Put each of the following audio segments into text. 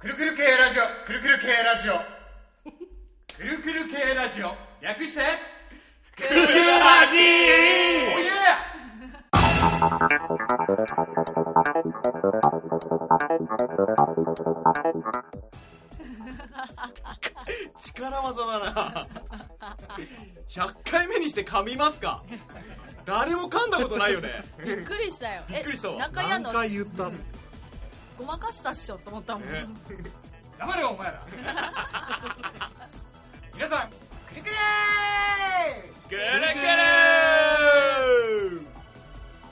くるくる系ラジオくるくる系ラジオ。くるくる系ラジオ。略してくるラジおいえ。力技だな。100回目にして噛みますか。誰も噛んだことないよね。びっくりしたよ。びっくりしたわ。何の回言ったごまかしたっしょと思ったもん、ね。黙れお前ら。皆さんくるくるぐるぐる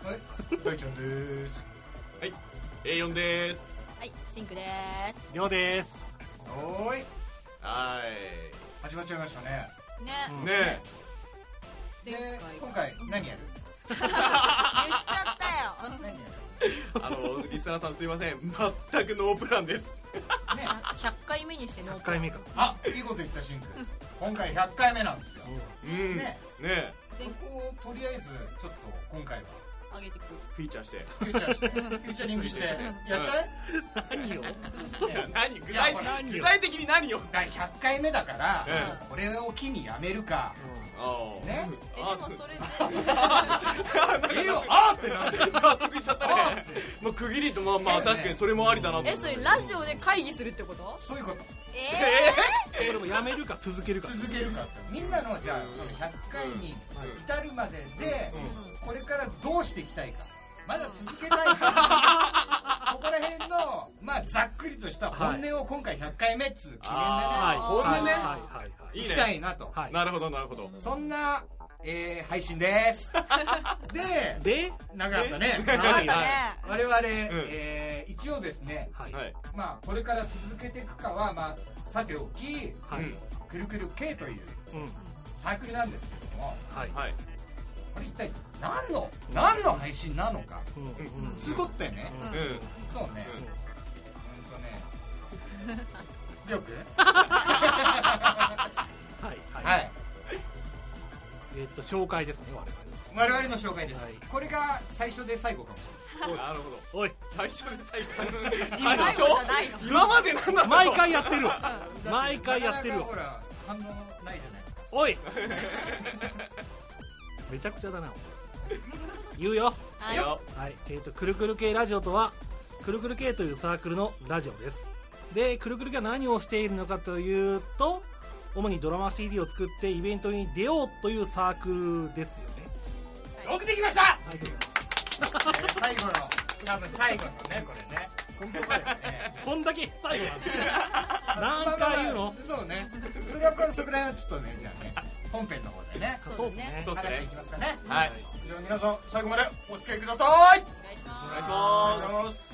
はい。大ちゃんです。はい。A4 です。はいシンクでりょうです。おーい。は始まっちゃいましたね。すね、うんいね。前で回今回何やる？言っちゃったよ。何やる？あのリスナーさんすいません。全くノープランです。ね100回目にしてノー100回目か。あいいこと言ったシンク。今回100回目なんですよ。うん。ね。ね。そこをとりあえずちょっと今回は。上げてくフィーチャーして。フューチャーして。フューチャリングして。やっちゃえ何を？何？具体的に何を？第100回目だからえこれを機にやめるか。ああね。えでもそれで。いいよあーってなって納得しちゃったね。てもう区切りとまあまあ確かにそれもありだなとえそれラジオで会議するってこと？そういうこと。えこれもやめるか続けるか。続けるか。ってみんなのじゃあその100回に至るまででこれからどうしていきたいかまだ続けたいか ここら辺のまあざっくりとした本音を今回100回目っつう記念でね。はい。本音ね？はいはいはい。いいいきたねいなと。はい。なるほどなるほど。そんなえー配信です。でで？長かったね。ー、よかったね。我々えー一応ですねはい。はい。まあこれから続けていくかはまあさておきはい。うんくるくる K といううん。サークルなんですけども。はい。はいこれ一体何の何の配信なのか。うんうんつとってね。そうね。うんとね。りょうくん？はいははい。いえっと紹介ですね我我々の紹介です。はい。これが最初で最後かもしなるほど。々おい。最初で最後。最初？今までなんだ毎回やってる。わ毎れ回やってるほら反応ないじゃないですか。おい めちゃくちゃだな言うよ。はい。よ。はい、えー、とくるくる系ラジオとはくるくる系というサークルのラジオです。でくるくる系は何をしているのかというと主にドラマ CD を作ってイベントに出ようというサークルですよね。よくできました！はいえー最後の多分最後のねこれね。本当かよ。えこんだけ最後なん何回言うのまあまあまあそうねそれはこれそこら辺はちょっとねじゃあね本編の方でねそうですね。話していきますかね。はい。じゃあ皆さん最後までお付き合いくださいお願いしますお願いしおま願いします。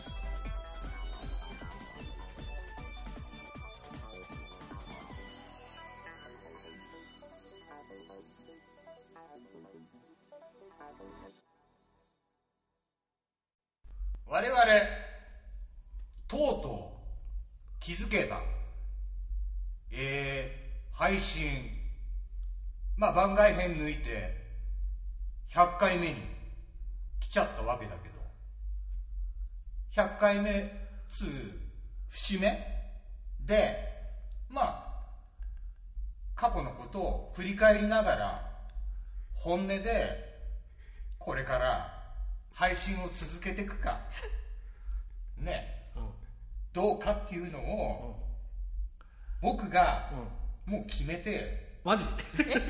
我々とうとう気づけばえー、配信まあ番外編抜いて100回目に来ちゃったわけだけど。100回目つう節目でまあ過去のことを振り返りながら本音でこれから配信を続けていくか。ね。うん。どうかっていうのを僕がうん。もう決めてマジで。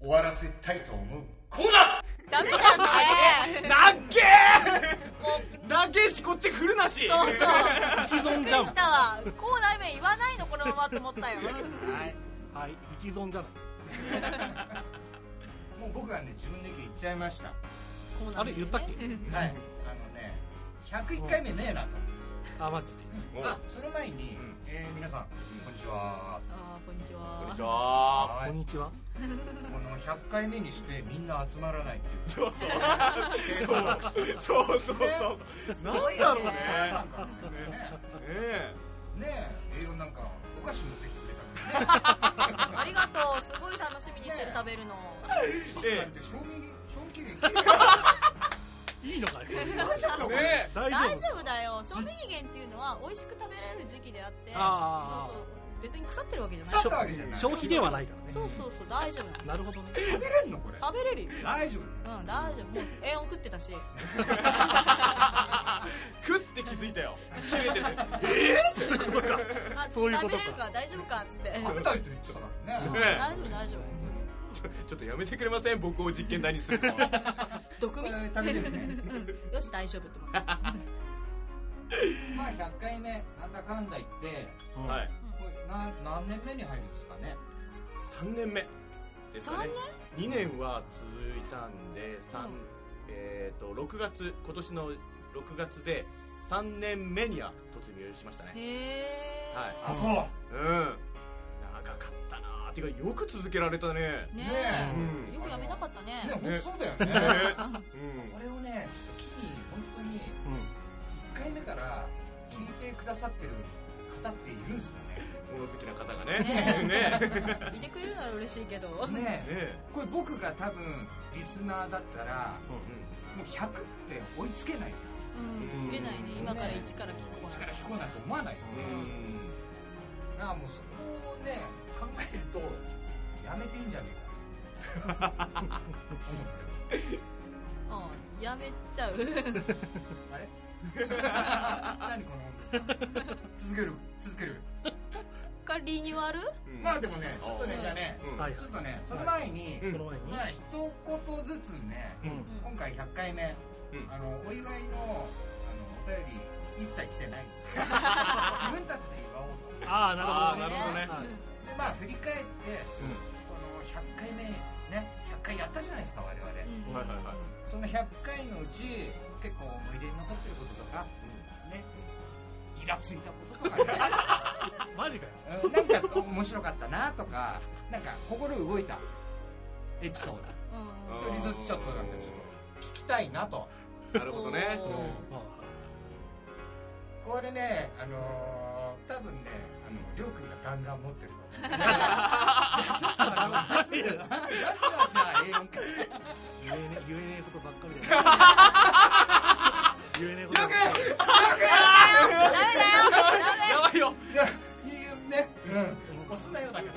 終わらせたいと思う。コーナダメじゃんそれなっけもう。ーなげしこっち振るなし！そうそう。一存じゃん。したわコーナー名言わないのこのままと思ったよ。ーはい。はい一存じゃない。もう僕はね自分で言っちゃいました。はコーナー名ね。あれ言ったっけ？い。あのね101回目ねえなと、あマジでう。んあその前に、うん。えー皆さんこんにちは。あーこんにちは。こんにちは。はい。こんにちは。この100回目にしてみんな集まらないっていう。そうそう。そうそうそうそう。なんだろうね。なんかねえ。ねえ。栄養なんかお菓子持ってきてくれたからね。ありがとう。すごい楽しみにしてる食べるの。えなんて賞味 賞味期限いいのかよ大丈夫かね大丈大丈夫だよ。賞味期限っていうのは美味しく食べられる時期であってそうそう。別に腐ってるわけじゃない。腐ったわけじゃない。消費ではないからね。そうそうそう。大丈夫。なるほどね。食べれんのこれ。食べれるよ。大丈夫。うん大丈夫。もう栄養食ってたし。食って気づいたよ。切れてて。そういうことか。あそういうことか。食べれるから大丈夫かっつって。食べたいって言ってたからうん。ねね大丈夫大丈ちょ ちょっとやめてくれません？僕を実験台にするの夫 毒食べれるね。うん。よし大丈夫って思って まあ100回目なんだかんだ言ってうんはい。これ何何年目に入るんですかね？3年目。ですかね。2年？は続いたんで三うん。えっ、と6月今年の6月で3年目には突入しましたね。へえはい。あそう。うん。長かったなーてかよく続けられたね。ねねえ。うん。よくやめなかったね。ね本当そうだよね。ね。うん。これをねちょっと機に本当にうん1回目から聞いてくださってる方っているんですか物好きな方がね。ねね。いてくれるなら嬉しいけど。ねねねこれ僕が多分リスナーだったらもう100って追いつけない。うん。つけないね。今から一から聞こう力聞こうなんて思わない。ようん。だからもうそこをね考えるとやめていいんじゃねえか。思うんですけど。うんやめちゃう。あれ？何この温度ですか続ける続ける。かリニューアルうん。まあでもねちょっとねうんじゃあねうん。はいちょっとねその前に、うんこの前に。まあ一言ずつねうん。今回100回目、うん。あのお祝いのあのお便り一切来てない。自分たちで祝おうと。ああなるほどあーなるほどね。はい。でまあ振り返ってこの100回目ね100回やったじゃないですか我々、うん。はいはいはい。その100回のうち結構思い出に残ってることとかねイラついたこととかね。マジかよ。うんなんか面白かったなとかなんか心動いたエピソーうん。ド一人ずつちょっとなんかちょっと聞きたいなと。なるほどね。これねあのー、多分ねあのりょうくんがガンガン持ってるじゃあちょっとまずまずはじゃあ A4 か言えね言えねえことばっかりだよ言えねえことばっかりりょうくんダメだよダメやばいよいやいいねうん押すなよだから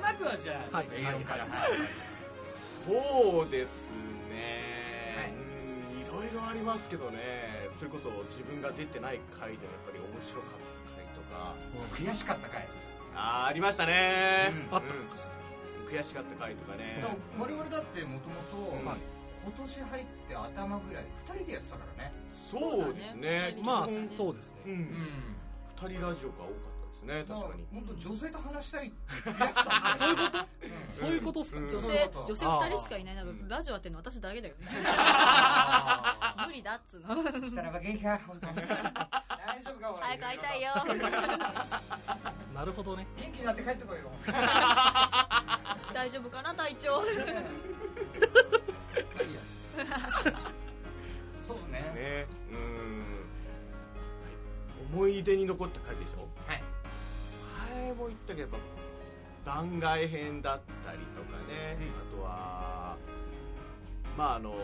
まずはじゃあはいちょっと A4 からはいそうですね、はいいろいろありますけどねそれこそ自分が出てない回でやっぱり面白かった悔しかったかいあーありましたね、うん。あったうん。悔しかった回とかね。我々だってもともとうん今年入って頭ぐらい2人でやってたからね。そうですね。まあそうですね。ううん。ん二人ラジオが多かったですね確かに。本当女性と話したいって悔しさ そういうこと？うん。そういうことっすか？うん。女そういうこと。性女性二人しかいないなラジオやってんの私だけだよね。あ 無理だっつうの。ーしたらば元気か本当に。大丈夫かお早く会いたいよ。なるほどね。元気になって帰ってこいよ。大丈夫かな体調まあいいやそうですね。ねうん。思い出に残った回でしょ？はい。前も言ったけどやっぱ番外編だったりとかね、うん。あとはまああの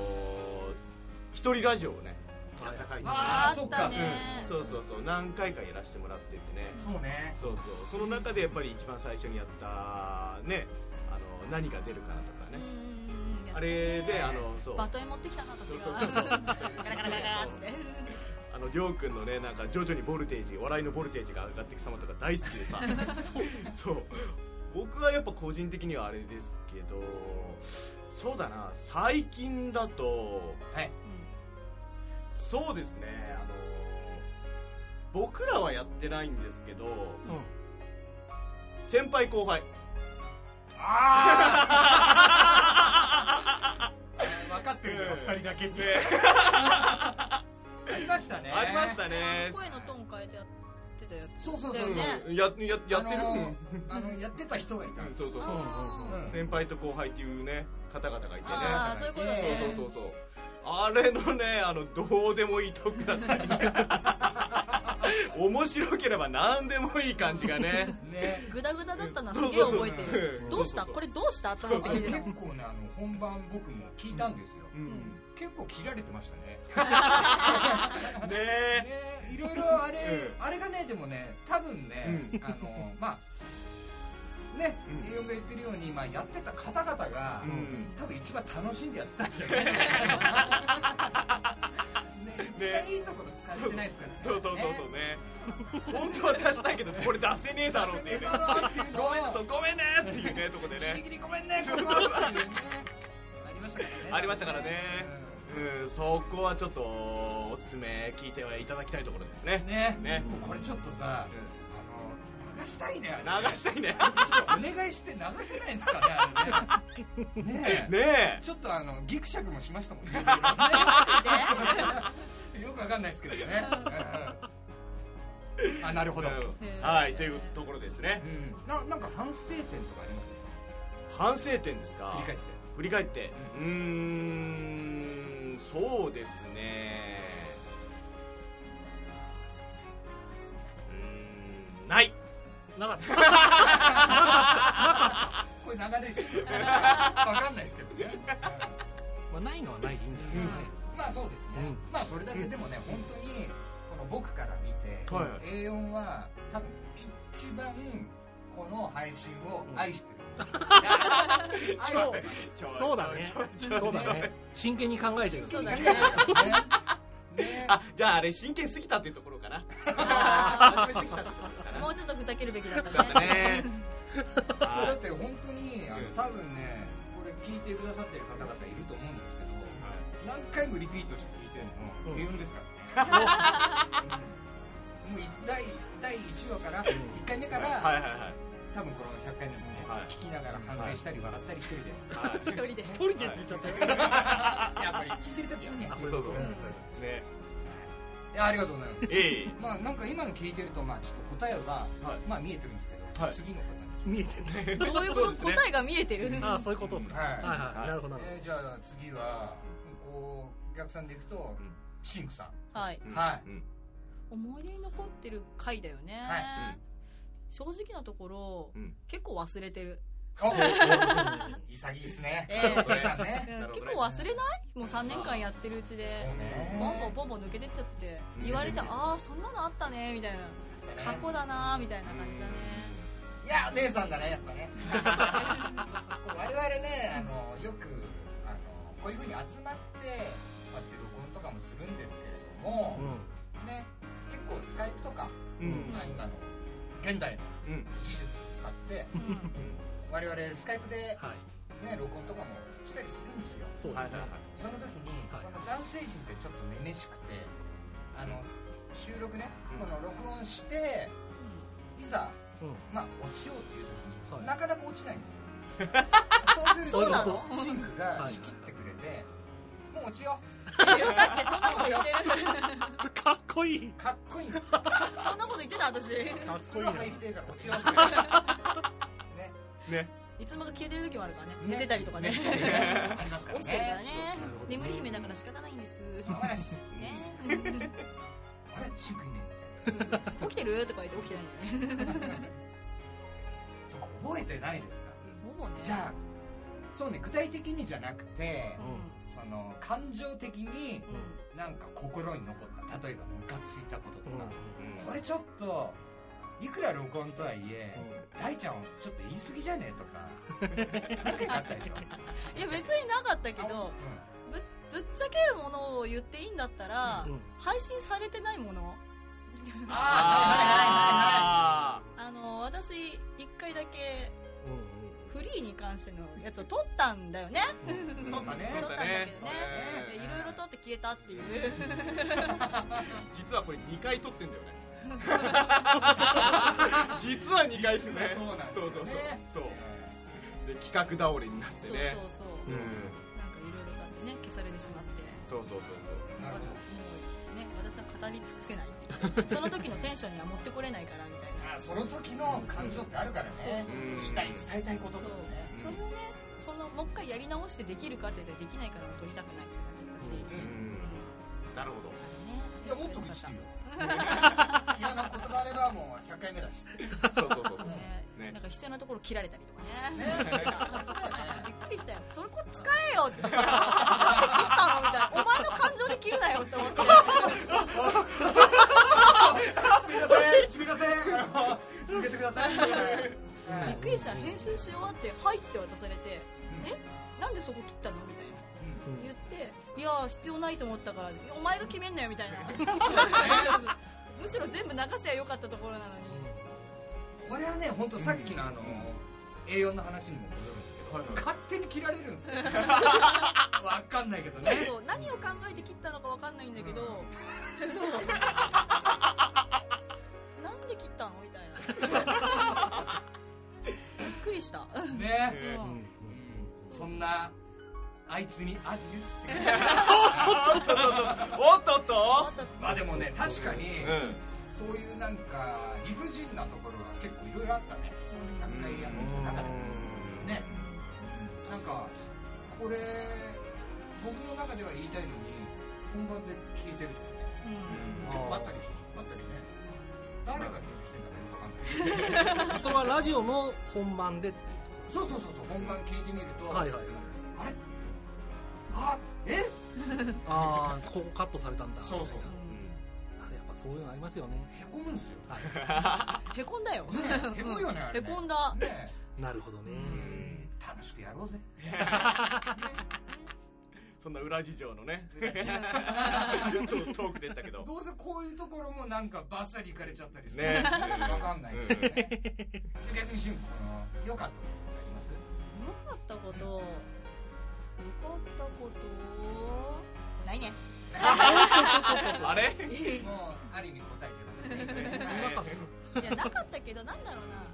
一人ラジオをねやった回とかねあーあったね。うん。そうそうそう何回かやらせてもらっててね。そうね。そうそう。その中でやっぱり一番最初にやったねあの何が出るかなとかね、うんうんうんあれであのそう。バトン持ってきたな私がそうそうそう。そうガラガラガラガラってあのりょうくんのねなんか徐々にボルテージ笑いのボルテージが上がっていく様とか大好きでさそう僕はやっぱ個人的にはあれですけどそうだな最近だとはいそうですね。あの僕らはやってないんですけどうん先輩後輩。ああ 分かってるのが2人だけってね。ありましたね。ありましたあねの声のトーン変えてやってたやつ。そうそうそうそう。やややってる、あのあのやってた人がいたんです。そうそうそう。あうん先輩と後輩っていうね方々がいてね。あーそういうことそうねそうそうそう。あれのねあのどうでもいいトークだったり 面白ければ何でもいい感じがね。ね。グダグダだったのはすげえそうそう。そう覚えてる。うん。どうしたそう。そうそうこれどうした？と思って結た。構ねあの本番僕も聞いたんですよ、うん結構切られてましたね。ねえ。ねいろいろあれ、うあれがねでもね多分ね、あのまあね、うん。A4 が言ってるように、まあ、やってた方々が、うん。多分一番楽しんでやってたんじゃないかな、ね、一番いいところ使われてないですからね。そうそうそうそうね。本当は出したいけどこれ出せねえだろうっていうねごめんそうごめんねっていうねとこでギリねギリごめんねここっていうね。ありましたからね。ありましたからねうんそこはちょっとおすすめ聞いてはいただきたいところですね。うんね。ね。もうこれちょっとさ、あの流したいねあれね。流したいね。ちょっとお願いして流せないんですかねあれね。ねえ。ねちょっとあのギクシャクもしましたもんね。よくわかんないですけどね、うんあなるほど、はいというところですね。うん、ななんか反省点とかあります？反省点ですか？振り返って。振り返って。うーんそうですね。うーんない。なかった。これ流れる。わかんないですけどね、まあ、ないのはないでいいんじゃないうん。まあそうですね、うん。まあそれだけでもね本当にこの僕から見て、はい A4 は多分一番この配信を愛してそうだね。そうだね。真剣に考えてるそうだね。ね ねあじゃああれ真剣すぎたっていうところかなもうちょっとふざけるべきだったたね。ねだはって本当にあのうん多分ねこれ聞いてくださってる方々いると思うんですけど何回もリピートして聞いてるのうん A4 ですからね。う んもうい第第1話から1回目から、多分この100回目も聞きながら反省したり笑ったり一人で、はい。一人で。一人でって言っちゃった。よ、やっぱり聞いてる時はねあそうそう。そううんね。いやありがとうございます。ええ。まあなんか今の聞いてるとまあちょっと答えが、はい。まあ見えてるんですけど、はい。次の方に見えてない。どういうこと？答えが見えてる？ああそういうことですか、はい。はいはい。なるほどじゃあ次はこうお客さんでいくと、シンクさん。はい。うんはい。うん。思い出に残ってる回だよね、はい正直なところ、うん。結構忘れてる、お潔いっすね。ええ。お父さんね。結構忘れない？もう3年間やってるうちで。そうね。ポンポンポンポン抜けてっちゃってて。うん。言われて、ああそんなのあったね。みたいな。過去だなみたいな感じだね、いや姉さんだねやっぱね。我々ねあのよくあのこういうふうに集まってこうやって録音とかもするんですけれども、ほね結構スカイプとか、うん。何かの現代のうん。技術を使ってうん。我々スカイプで、ね、録音とかもしたりするんですよ。その時に、はい。この男性陣ってちょっとめめしくてあの収録ね、うん。この録音していざうん。まあ落ちようっていう時に、はい。なかなか落ちないんですよ。そうするとのシンクがはい仕切ってくれて、もう落ちよいやだってそんなこと言ってる。かっこいい。うかっこいい。そんなこと言ってた私。かっこいいね。入りてえから落ちようってね。ね。いつもが消えてる時もあるからね。寝てたりとかね。ね。ありますから落ちてるからね。ね眠り姫だから仕方ないんです。しょうがないです。ね。あれ？シンクいね起きてる？とか言って起きてないんだよね。そこ覚えてないですか。ほぼね。じゃあそうね具体的にじゃなくてうその感情的になんか心に残った例えばムカついたこととか、うんこれちょっといくら録音とはいえ、大ちゃんちょっと言い過ぎじゃねえとか 何回かあったでしょ。いや別になかったけあどうぶぶっちゃけるものを言っていいんだったら、うん配信されてないもの？んあああの私一回だけうんフリーに関してのやつを撮ったんだよね。ーはいはいはいはい撮ったね。撮ったんだけどね。いろいろ撮って消えたっていう。実はこれ2回撮ってんだよね。実は2回ですね。そうなんですよそうそうそうねそう。で企画倒れになってそうそうねそう。うん。なんかいろいろだってね消されてしまって。そうそうそうそう。なるほど。もうね私は語り尽くせないっていう。その時のテンションには持ってこれないからみたいなあその時の感情ってあるからね。うん。言いたい伝えたいこととか。ね。それをねそのもう一回やり直してできるかって言ったらできないから撮りたくないってなっちゃったし、なるほど。ね。いやもっと見してよよ。嫌な回目だし。そうそうそうそう。なんか必要なところ切られたりとかね。ねびっくりしたよ。それこ使えよって。切ったのみたいな。お前の感情で切るなよって思って すみません。すみません。続けてください。びっくりした。編集し終わって「はい」って渡されて「えなんでそこ切ったの?」みたいな。うん。言って「いやー必要ないと思ったからお前が決めんなよ」みたいな。むしろ全部流せばよかったところなのに。これはね本当さっきのあの A4 の話にも戻勝手に切られるんですよ。わかんないけどね。そう何を考えて切ったのかわかんないんだけど、そう。なんで切ったのみたいな。びっくりした、うんね、ねうん。うんそんなあいつにアディスって。おっとっとまあでもね確かに、うん。そういうなんか理不尽なところが結構いろいろあったね。100回やってきた中で。ね、なんかこれ僕の中では言いたいのに本番で消えてる。とかねうん結構あったりしあったりね。誰が編集してんだかよくわかんない。それはラジオの本番で。そうそうそうそう本番聞いてみると、はいはいあれ？あえ？ああここカットされたんだ。そうそうそう。あやっぱそういうのありますよね。へこむんですよ。はい。へこんだよ、ねへこむよねへね。こんだ。ねなるほどね楽しくやろうぜ。そんな裏事情のね。ちょっとトークでしたけど。どうせこういうところもなんかバッサリいかれちゃったりして、ね。わかんないですよね、逆に良かったことあります？よかったこと？よかったこと？ないね。あれ？もうある意味答えてましたね。なかったいやなかったけどなんだろうな。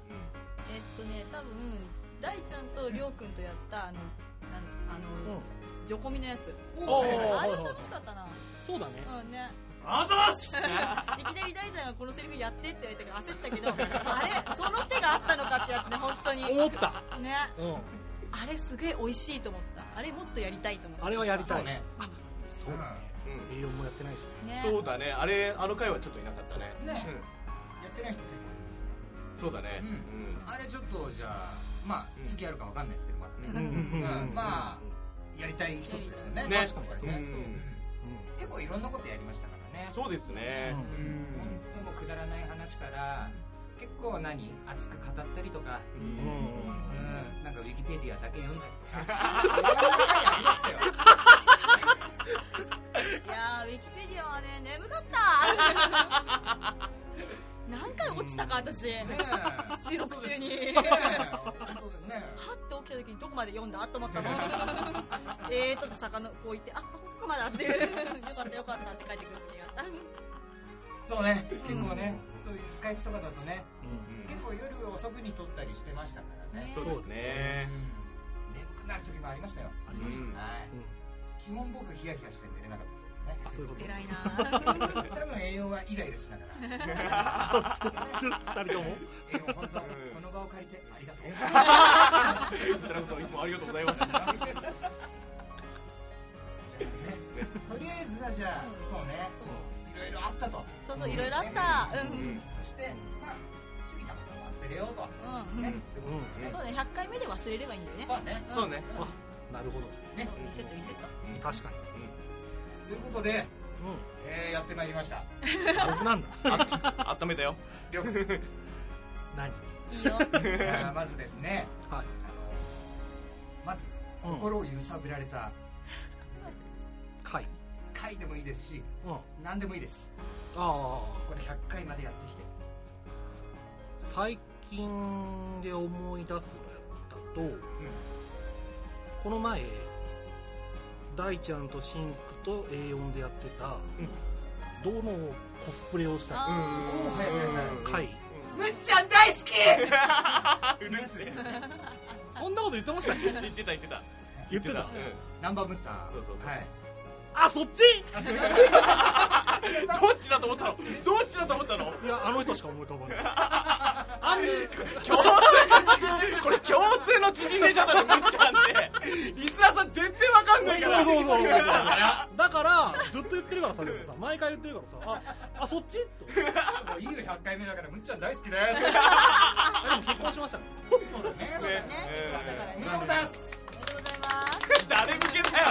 えっとね多分大ちゃんとりょうくんとやったあのなんあの、うん。ジョコミのやつ。あれは楽しかったな。そうだね。うんね。あざっす いきなり大ちゃんがこのセリフやってって言われたから焦ったけどあれその手があったのかってやつね本当に。思った。ね。うん。あれすげえ美味しいと思った。あれもっとやりたいと思った。あれはやりたいそうね。そうだね。うん。A4 もやってないしね。ねそうだね。あれあの回はちょっといなかったね。ね。やうん。ってない人結そうだね。うん。構あれちょっとじゃあまあうん。次やるかわかんないですけどまだうんね、うん。うん。まあやりたい一つですよね。ね。確かに。ねうん。うん。結構いろんなことやりましたからね。そうですね。ううん。本当もうくだらない話から結構何熱く語ったりとかううん。んうん。なんかウィキペディアだけ読んだりとか。いろんな回ありましたよ。いやーウィキペディアはね眠かった 何回落ちたか私。ね 収録中に。ねえ 本当だよね。はって起きた時にどこまで読んだと思ったのえーとって魚こう言ってあここまであって。よかったよかったって帰ってくる時があった。そうね。結構ねそういうスカイプとかだとねうん結構夜遅くに撮ったりしてましたからね。そうですね。うん。眠くなる時もありましたよ。ありました。うんはい。うん。基本僕ヒヤヒヤして寝れなかったですあそういうこと。偉いな多分栄養はイライラしながら。二人とも？栄養本当この場を借りてありがとう。こちらこそいつもありがとうございます。とりあえずはじゃあうんそうね。いろいろあったと。そうそういろいろあった。ううん。んそしてまあ過ぎたことは忘れようと。うん、ね。うんそうね100回目で忘れればいいんだよね。そうね。そうね。あなるほど。ね。リセットリセット。確かにということでうえーやってまいりました。ん僕なんだ。あ温めたよ。りょ何？いいよ。まずですねはい。あのまずうん。心を揺さぶられた。回。回でもいいですしうん。あ何でもいいです。あこれ100回までやってきて。最近で思い出すのやったと、この前大ちゃんとシンクと A4 でやってた、どのコスプレをしたあおーはいはいはい回むっちゃん。大好きうるせえそん。なこと言ってましたっけ言ってた言ってた言ってたうん。ナンバームッターそうそうそうはいあそっち？どっちだと思ったの？どっちだと思ったの？いやあの人しか思い浮かばない。共通これ共通の知人でしょだってむっちゃんってリスナーさん全然わかんないから。そうそうそうそうだからずっと言ってるからさでもさ毎回言ってるからさ。ああそっち？と。もういいよ100回目だからむっちゃん大好きです。あでも結婚しましたね。そうだねそうだね。ね。結婚したからねおめでとうございます。おめでとうございます。誰向けだよ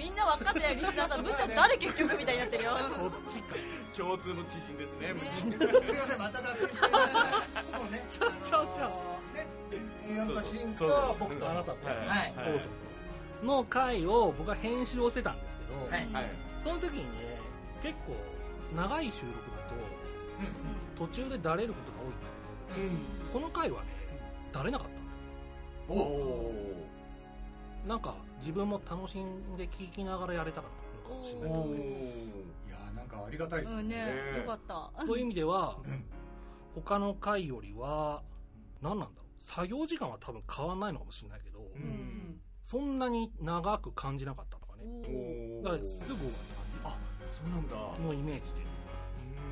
みんな分かってないリスナーさんむっちゃん誰結局みたいになってるよ。そっちか。共通の知人ですね。ね。すいませんまた脱線してましたそうね。ちゃうちゃうちゃう。ねヨンとシンそうと僕とあなたとはい。はい。はい。そうそうそう。の回を僕は編集をしてたんですけど、はい。はいその時にね結構長い収録だうんと途中でだれることが多いんだけどこの回はねだれなかったおおなんか自分も楽しんで聞きながらやれたかなのかもしれない。けどねいやーなんかありがたいですうんねねよかった。そういう意味ではうん。他の回よりは何なんだろう作業時間は多分変わんないのかもしれないけど、うん。そんなに長く感じなかったとかね。おだからすぐ終わっあそうなんだ。たのイメージで。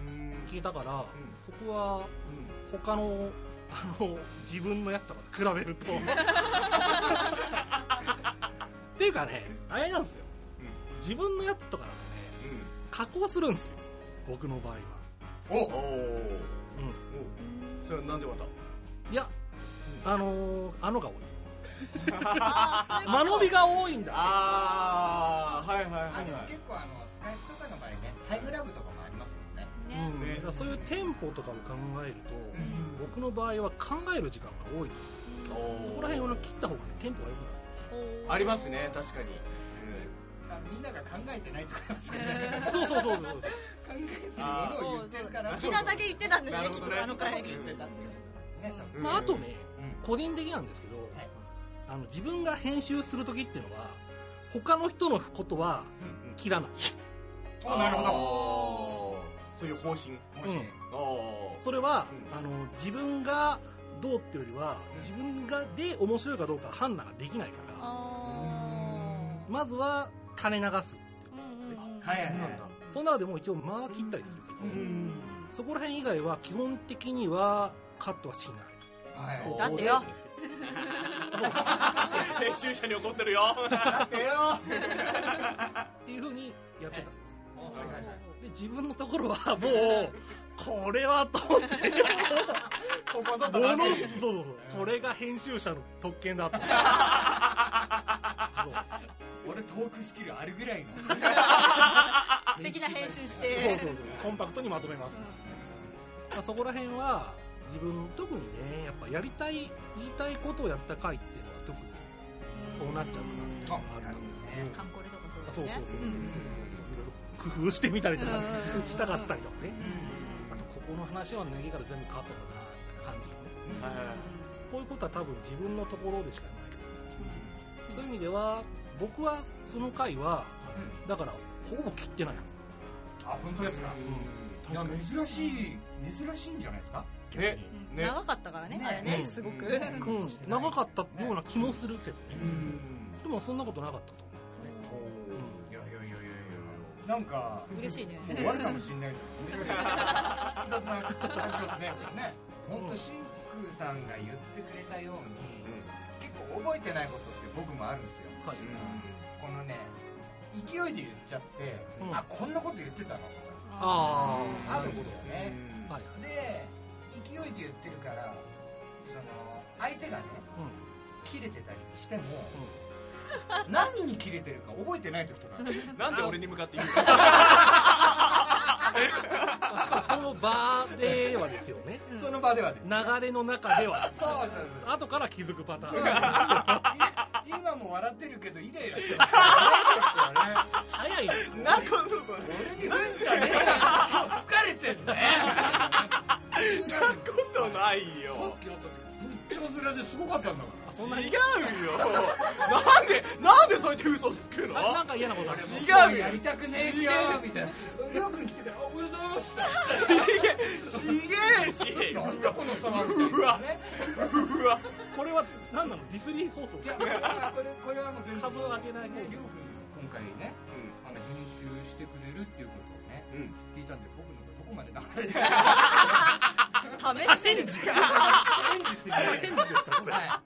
うん。聞いたから、そこは他のあの自分のやつとかと比べると っていうかねあれなんですよ。自分のやつとかだとね加工するんですよ。僕の場合は。おおおうそれはなんでまたんいやあのー、あのが多い。間延びが多いんだああはいはいはいあでもはい結構あのスカイプとかの場合ねタイムラグとかもありますもんね。ねうん。ね。そういうテンポとかを考えると、うん。僕の場合は考える時間が多いそこら辺を切った方がねテンポが良くありますね確かに。あみんなが考えてないとかそうそうそうそう考えずにものを言ってるから。好きなだけ言ってたんだよねきっとあの帰り言ってたっていうことですね。多分まあ、あとね、うん。個人的なんですけど、はい。あの自分が編集する時っていうのは他の人のことはうん切らない。おなるほど。どそういう方針もしああそれは、うん。あの自分がどうっていうよりは、うん。自分がで面白いかどうか判断ができないから。あまずは垂れ流す。はいはいはい。その中でも一応間は切ったりするけど、うんそこら辺以外は基本的にはカットはしない。はい。だってよ。編集者に怒ってるよ。だってよ。っていうふうにやってたんです。よはいはいはい。で自分のところはもうこれはと思って。ここぞとこれが編集者の特権だと 俺トークスキルあるぐらいの。素敵な編集しそうてそうそうコンパクトにまとめます、まあ、そこら辺は自分特にねやっぱやりたい言いたいことをやった回っていうのは特にそうなっちゃうかなっていうのがあったんですけどカンコレとかあそそううそうですねそうそうそう。そういろいろ工夫してみたりとかねうん。したかったりとかね。うん。あとここの話は脱ぎから全部カットだなみたいな感じのね。はいはい。こういうことは多分自分のところでしかないからそういう意味では僕はその回はだからほぼ切ってないんです。よあ本当ですか？いや珍しい珍しいんじゃないですか？ねうん。ね。長かったからねね。あれねうん。すごく。うん。うん。長かったような気もするけどね。うん。でもそんなことなかったと思いやいやいやいやいや。なんか嬉しいね。もう終わるかもしれない。けど複雑な環境ですねね。本当シンクさんが言ってくれたように結構覚えてないことって僕もあるんですよはいこのね勢いで言っちゃって、うん。あこんなこと言ってたの？とあかあるんですよね。あはい。で勢いで言ってるからその相手がねう切れてたりしても、何に切れてるか覚えてない時とか。なんで俺に向かって言うんしかもその場ではですよね。うん。その場ではです。流れの中では。そうそうそう。後から気づくパターン。い今も笑ってるけどイライラしてます。からね。早いよなんか俺に振んじゃねえよ今日疲れてんだ なことないさよっき会った時仏頂面ですごかったんだから違うよ。なんでなんでそうやって嘘つくの？あなんか嫌なことある違うよ。やりたくねえみたいな。りょうくん来てから「あおめでとうございます」ちげえしなんだこの様みたいな。ねうわ。これは何なの？ディスリー放送じゃあまあこれこれはもう全然。株を上げないねりょうくん今回ねあの編集してくれるっていうことをねうん。うん聞いたんで僕のがどこまで流れて。るか試してる。チャレンジしてみチャレンジですかこれは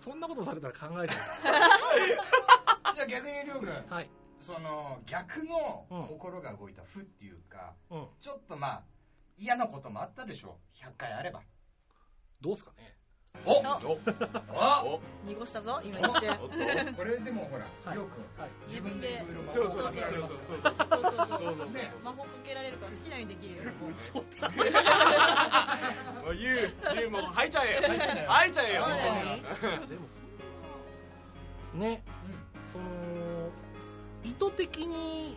そんなことされたら考えてい。じゃあ逆にりょうくんはい。その逆の心が動いた負っていうか、うん。ちょっとまあ嫌なこともあったでしょ。う100回あれば。どうすかねおおおお。濁したぞ今一瞬。おっとこれでもほら、はい。よくはい。自分でいろいろそうそうそうそうやられます。そうそう。そうそうそう。そうそうね魔法かけられるから好きなようにできるよもう。言う言うもう吐いちゃえよ。吐いちゃえよ。吐いちゃえよそうだよでもそん。なねその意図的に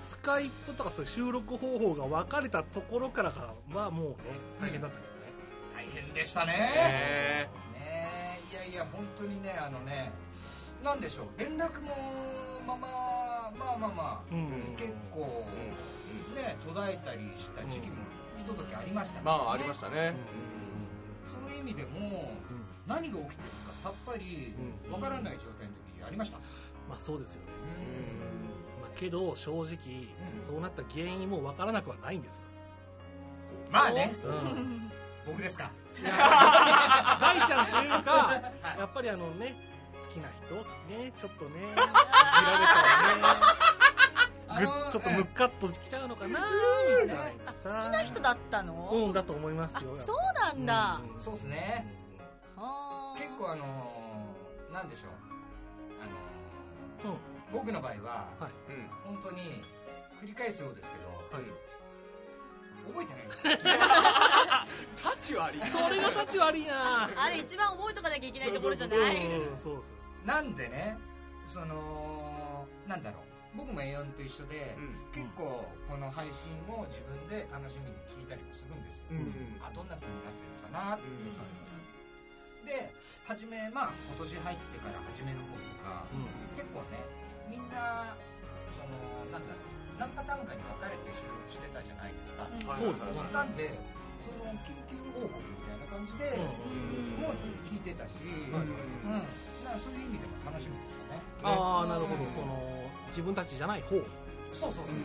スカイプとかそういう収録方法が分かれたところからがまあもうね大変だったけど変でしたね。へねいやいや本当にねあのねなんでしょう連絡もまあまあまあまあまあうん。結構うんね途絶えたりした時期もひとときありましたね。まあありましたね。そういう意味でも何が起きてるかさっぱりうん。わからない状態の時ありました。まあそうですよね、うん。まあ、けど正直、そうなった原因も分からなくはないんですよ、まあね。うん、僕ですか大ちゃんというかやっぱりあのね好きな人ねちょっとねいじられたらねぐっちょっとムッカッときちゃうのかなみたいなさ。好きな人だったの？うんだと思いますあよそうなんだ。うん。そうですね。結構あのーなんでしょう。あのーうん。僕の場合ははい。うん本当に繰り返すようですけどはい覚えてない。タッチ悪い。それがタッチ悪いな。あれ一番覚えとかなきゃいけないところじゃない？うんそうそう。なんでねそのなんだろう。僕も A4 と一緒で、うん。結構この配信を自分で楽しみに聞いたりもするんですよ、うん。あどんな風になってるのかなっていう感じで初めまあ今年入ってから初めの方とか、うん。結構ねみんなそのなんだろう何パターンかに分かれて収録してたじゃないですか、うん。そうですね。なんでその緊急報告みたいな感じで、うん。もう聞いてたし、はい。うん、だからそういう意味でも楽しみでしたね。ああなるほど。うん。その自分たちじゃない方。そうそうそうそう、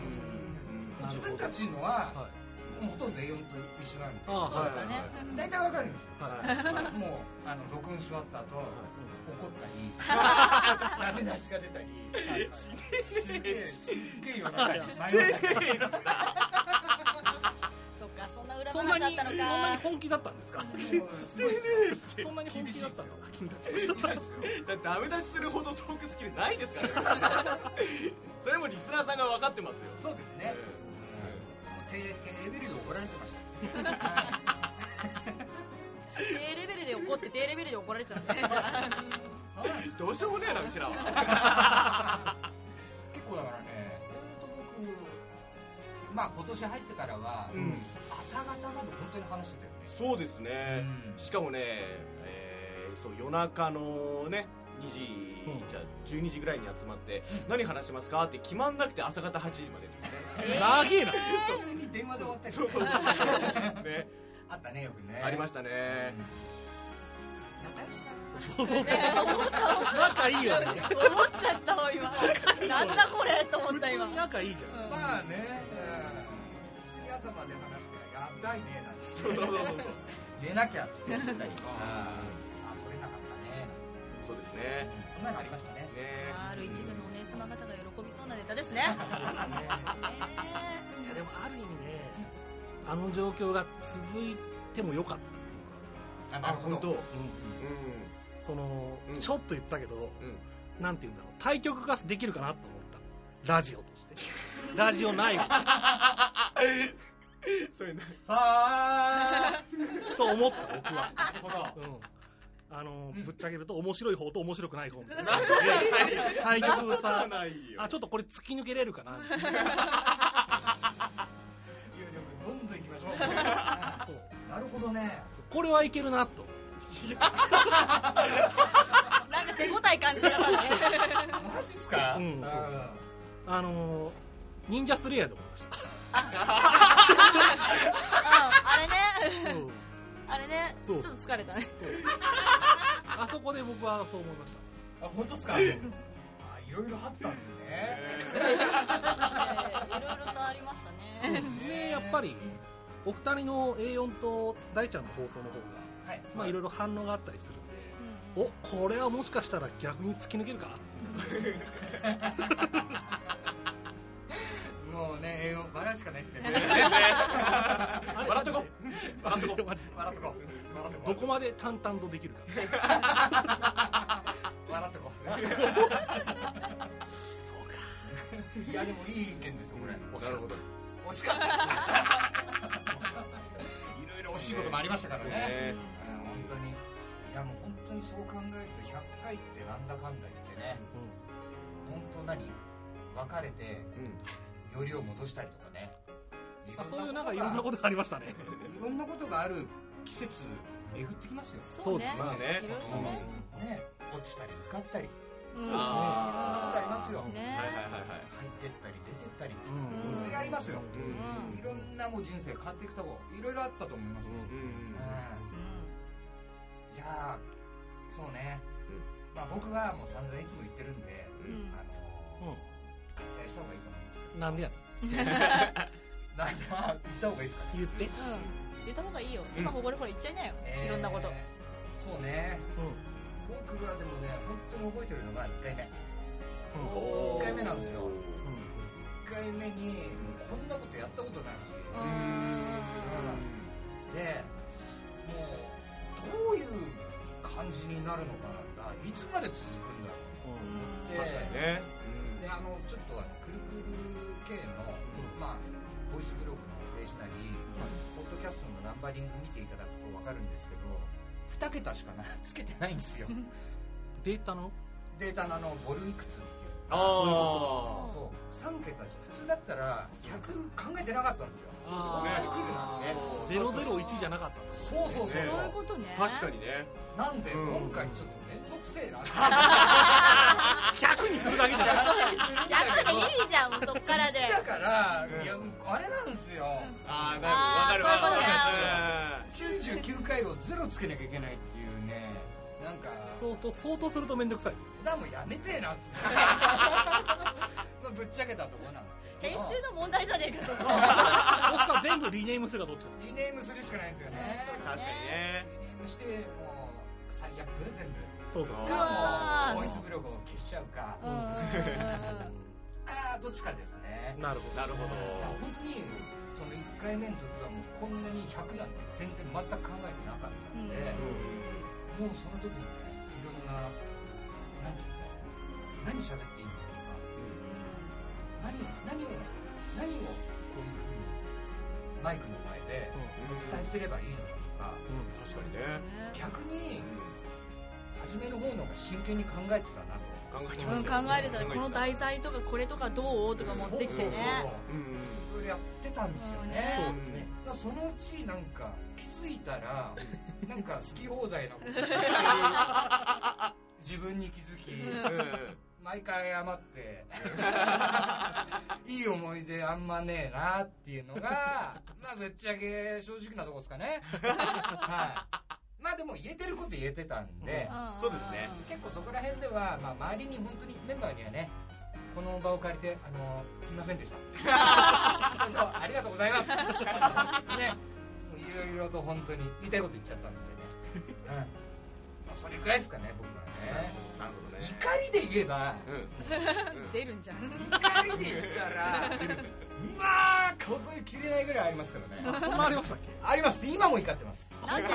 なるほど。自分たちのは、はい。もうほとんど A4 と一緒なんで。あそうだったね大体わかるんですよ。はい。もうあの録音し終わった後怒ったり ダメ出しが出たりすげえすっげえ夜中に迷った。りそっかそんな裏そんなにそんなにか本気だったんですか？もうすごいですよそんなに本気だったの？君たち厳しいですよ。だダメ出しするほどトークスキルないですからね。それもリスナーさんが分かってますよ。そうですね、うん。もう低低レベルで怒られてました、は い低レベルで怒って低レベルで怒られてたんだねどうしようもねえなうちらは。結構だからね本当僕まあ今年入ってからは、うん。朝方まで本当に話してたよね。そうですね、うん。しかもね、えーそう夜中のね2時、うん。じゃあ12時ぐらいに集まって、うん。何話しますかって決まんなくて朝方8時までというねえー。長えな。普通に電話で終わったりそうそうそう。ねあったねよくね。ありましたね。うん。仲良しだそうそうそう仲いいよね。思っちゃったわ今。なんだこれと思った今。普通に仲いいじゃん。うん。まあね、うん、普通に朝まで話してやばいねなんつって。そうそうそうそう。寝なきゃっつって言ったりああ取れなかったね。そうですね。そんなのありましたね。ね。ある一部のお姉様方が喜びそうなネタですねあの状況が続いてもよかった。あなるほど。本当。うん。うその、うん。ちょっと言ったけど、んうん。なんて言うんだろう。対局ができるかなと思った。ラジオとして。ラジオ内部 そういうの。は と思った僕は、あなるほど。うん、あの、うん。ぶっちゃけると面白い方と面白くない方。みたいな対局さあちょっとこれ突き抜けれるかななるほどね。これはいけるなと。なんか手応え感じなかったね。マジっすか？うんそうそうあの忍者スレイヤーで思いましうんあれね。た、うん。あれね。ちょっと疲れたね。あそこで僕はそう思いました。あ本当っすか？あいろいろあったんですね。えーいろいろとありましたね。でやっぱりお二人の A4 と大ちゃんの放送の方がはい。まあいろいろ反応があったりするんでおこれはもしかしたら逆に突き抜けるかな？う笑うしかないですね。笑っとこ笑っとこマジで。笑っとこう。笑っとこうどこまで淡々とできるか。笑っとこういやでもいい意見ですよこれ。惜しかっなるほどた惜しかった。惜しかった。いろいろ惜しいこともありましたからね。ね。うん本当にいやもう本当にそう考えると100回ってなんだかんだ言ってね本当何？別れてうん。よりを戻したりとかね。いまあ、そういうなんかいろんなこことがありましたね。いろんなことがある季節巡ってきますよ。そうね。まあね。ね。ね。落ちたり受かったり。うん。いろんなことありますよ。ねはいはいはいはい入ってったり出てったりいろいろありますよ。うん。いろんなもう人生変わっていくとこいろいろあったと思いますよ、じゃあそうね、うん。まあ僕はもう散々いつも言ってるんで、んうん。あのう割愛した方がいいと思うんですなんでや なんだ言った方がいいですか？ねん言って。うん。言った方がいいよ。今ここでこれ言っちゃいなよ。いろんなこと。えーそうね。う僕がでもね本当に覚えてるのが1回目んうん。おー一回目なんですよ。う1回目にこんなことやったことないし、うーん。でもうどういう感じになるのかないつまで続くんだろう。うん。で確かにね。であのちょっとあのくるくる系の、まあボイスブログのページなり、ポッドキャストのナンバリング見ていただくと分かるんですけど2桁しかなつけてないんですよ。データの？データのあのボルいくつああそう3桁じゃ普通だったら100考えてなかったんですよ。あこれができるなんて。ね001じゃなかったんだ。そうそうそうねそういうことね。確かにね。なんでうん。今回ちょっと面倒くせえな。100にするだけじゃない。やったらいいじゃんもうそっからで。だから、うんいやあれなんですよ。ああなるほど。わかるわそういうことね。かる99回をゼロつけなきゃいけないっていうねなんかそうすると相当すると面倒くさい。だもうやめてえなっつって。まあぶっちゃけたところなんですけど。編集の問題じゃねえかそこ。もしくは全部リネームするかどっちか。リネームするしかないんですよね。うん確かにね。リネームしてもう最悪全部。そうそう。うかもうボイスブログを消しちゃうか。うんうんうんかどっちかですね。なるほど。なるほど。本当にその1回目の時はもうこんなに100なんて全然全く考えてなかったんで、もうその時にねいろんななんていうの何喋っていいのかとか何何を何をこういうふうにマイクの前でお伝えすればいいのかとか確かにね。逆に初めの方の方が真剣に考えてたなと考えてうん、ますよ考えれた。らこの題材とかこれとかどう？とか持ってきてね。そうそうそう。うんいろいろやってたんですようんね。そうですね。そのうちなんか気づいたら なんか好き放題なこと言って自分に気づきうん。毎回謝って いい思い出あんまねえなっていうのがまあぶっちゃけ正直なとこですかね。はいまあでも言えてること言えてたんで、ん。そうですね。結構そこら辺では、まあ、周りに本当にメンバーにはねこの場を借りてあのすみませんでした。それとありがとうございます。ね。いろいろと本当に言いたいこと言っちゃったんでね、うん。まあ、それくらいですかね僕はね。なるほどね。怒りで言えばうん。出るんじゃん。怒りで言ったら まあ数えきれないぐらいありますからね。そんなありましたっけ？あります。今も怒ってます。なんで？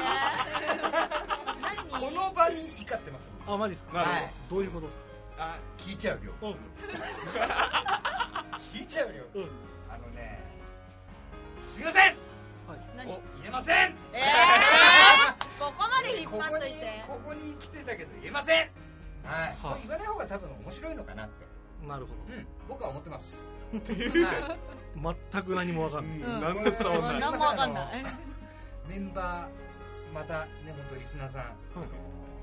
何？この場に怒ってますあマジですか？なるほど。はいどういうことですか？あ聞いちゃうよ。うん。聞いちゃうよ。うん。あのねすいません。何？お。言えません。えー、ここまで引っここに張っといて。ここに来てたけど言えません。はい、言わない方が多分面白いのかなって。なるほうん。僕は思ってます、う。はど全く何もわかんない。んうん。何も伝わんない。何もわかんない。い、メンバーまたね本当リスナーさん、あの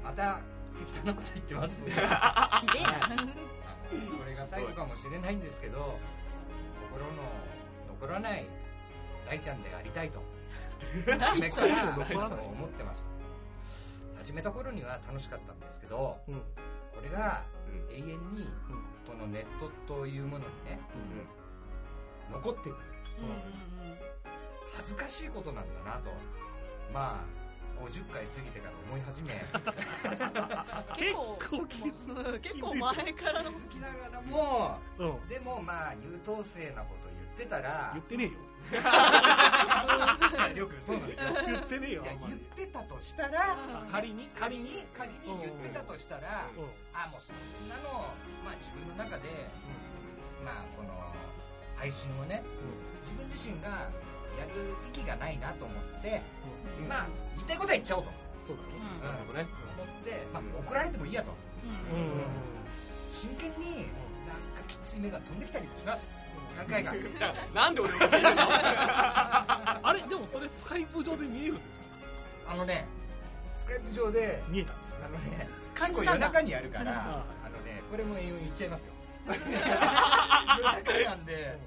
また適当なこと言ってますのでひでえな。あのこれが最後かもしれないんですけど心の残らない大ちゃんでありたいと。初めから思ってました始めた頃には楽しかったんですけどうん。うんこれがうん永遠にこのネットというものにね残ってくる。うんうん恥ずかしいことなんだなと。まあ50回過ぎてから思い始め。結構結構前からの気づきながらもうん。でもまあ優等生なこと言っってたら言ってねえよ りょうくんそうなんですよ。言ってねえよいや言ってたとしたら仮に仮に仮に言ってたとしたらうん。あもうそんなのまあ自分の中でまあこの配信をね自分自身がやる息がないなと思ってまあ言いたいことは言っちゃおうと。そうだね。うん。なるほどね。思ってまあ怒られてもいいやと。うん。うん。うん真剣になんかきつい目が飛んできたりもします何回か。なんで俺も あれでもそれスカイプ上で見えるんですか？あのねスカイプ上で見えたんですか？あのね感じ夜中にやるからうんあのねこれも言っちゃいますよ。夜中なんで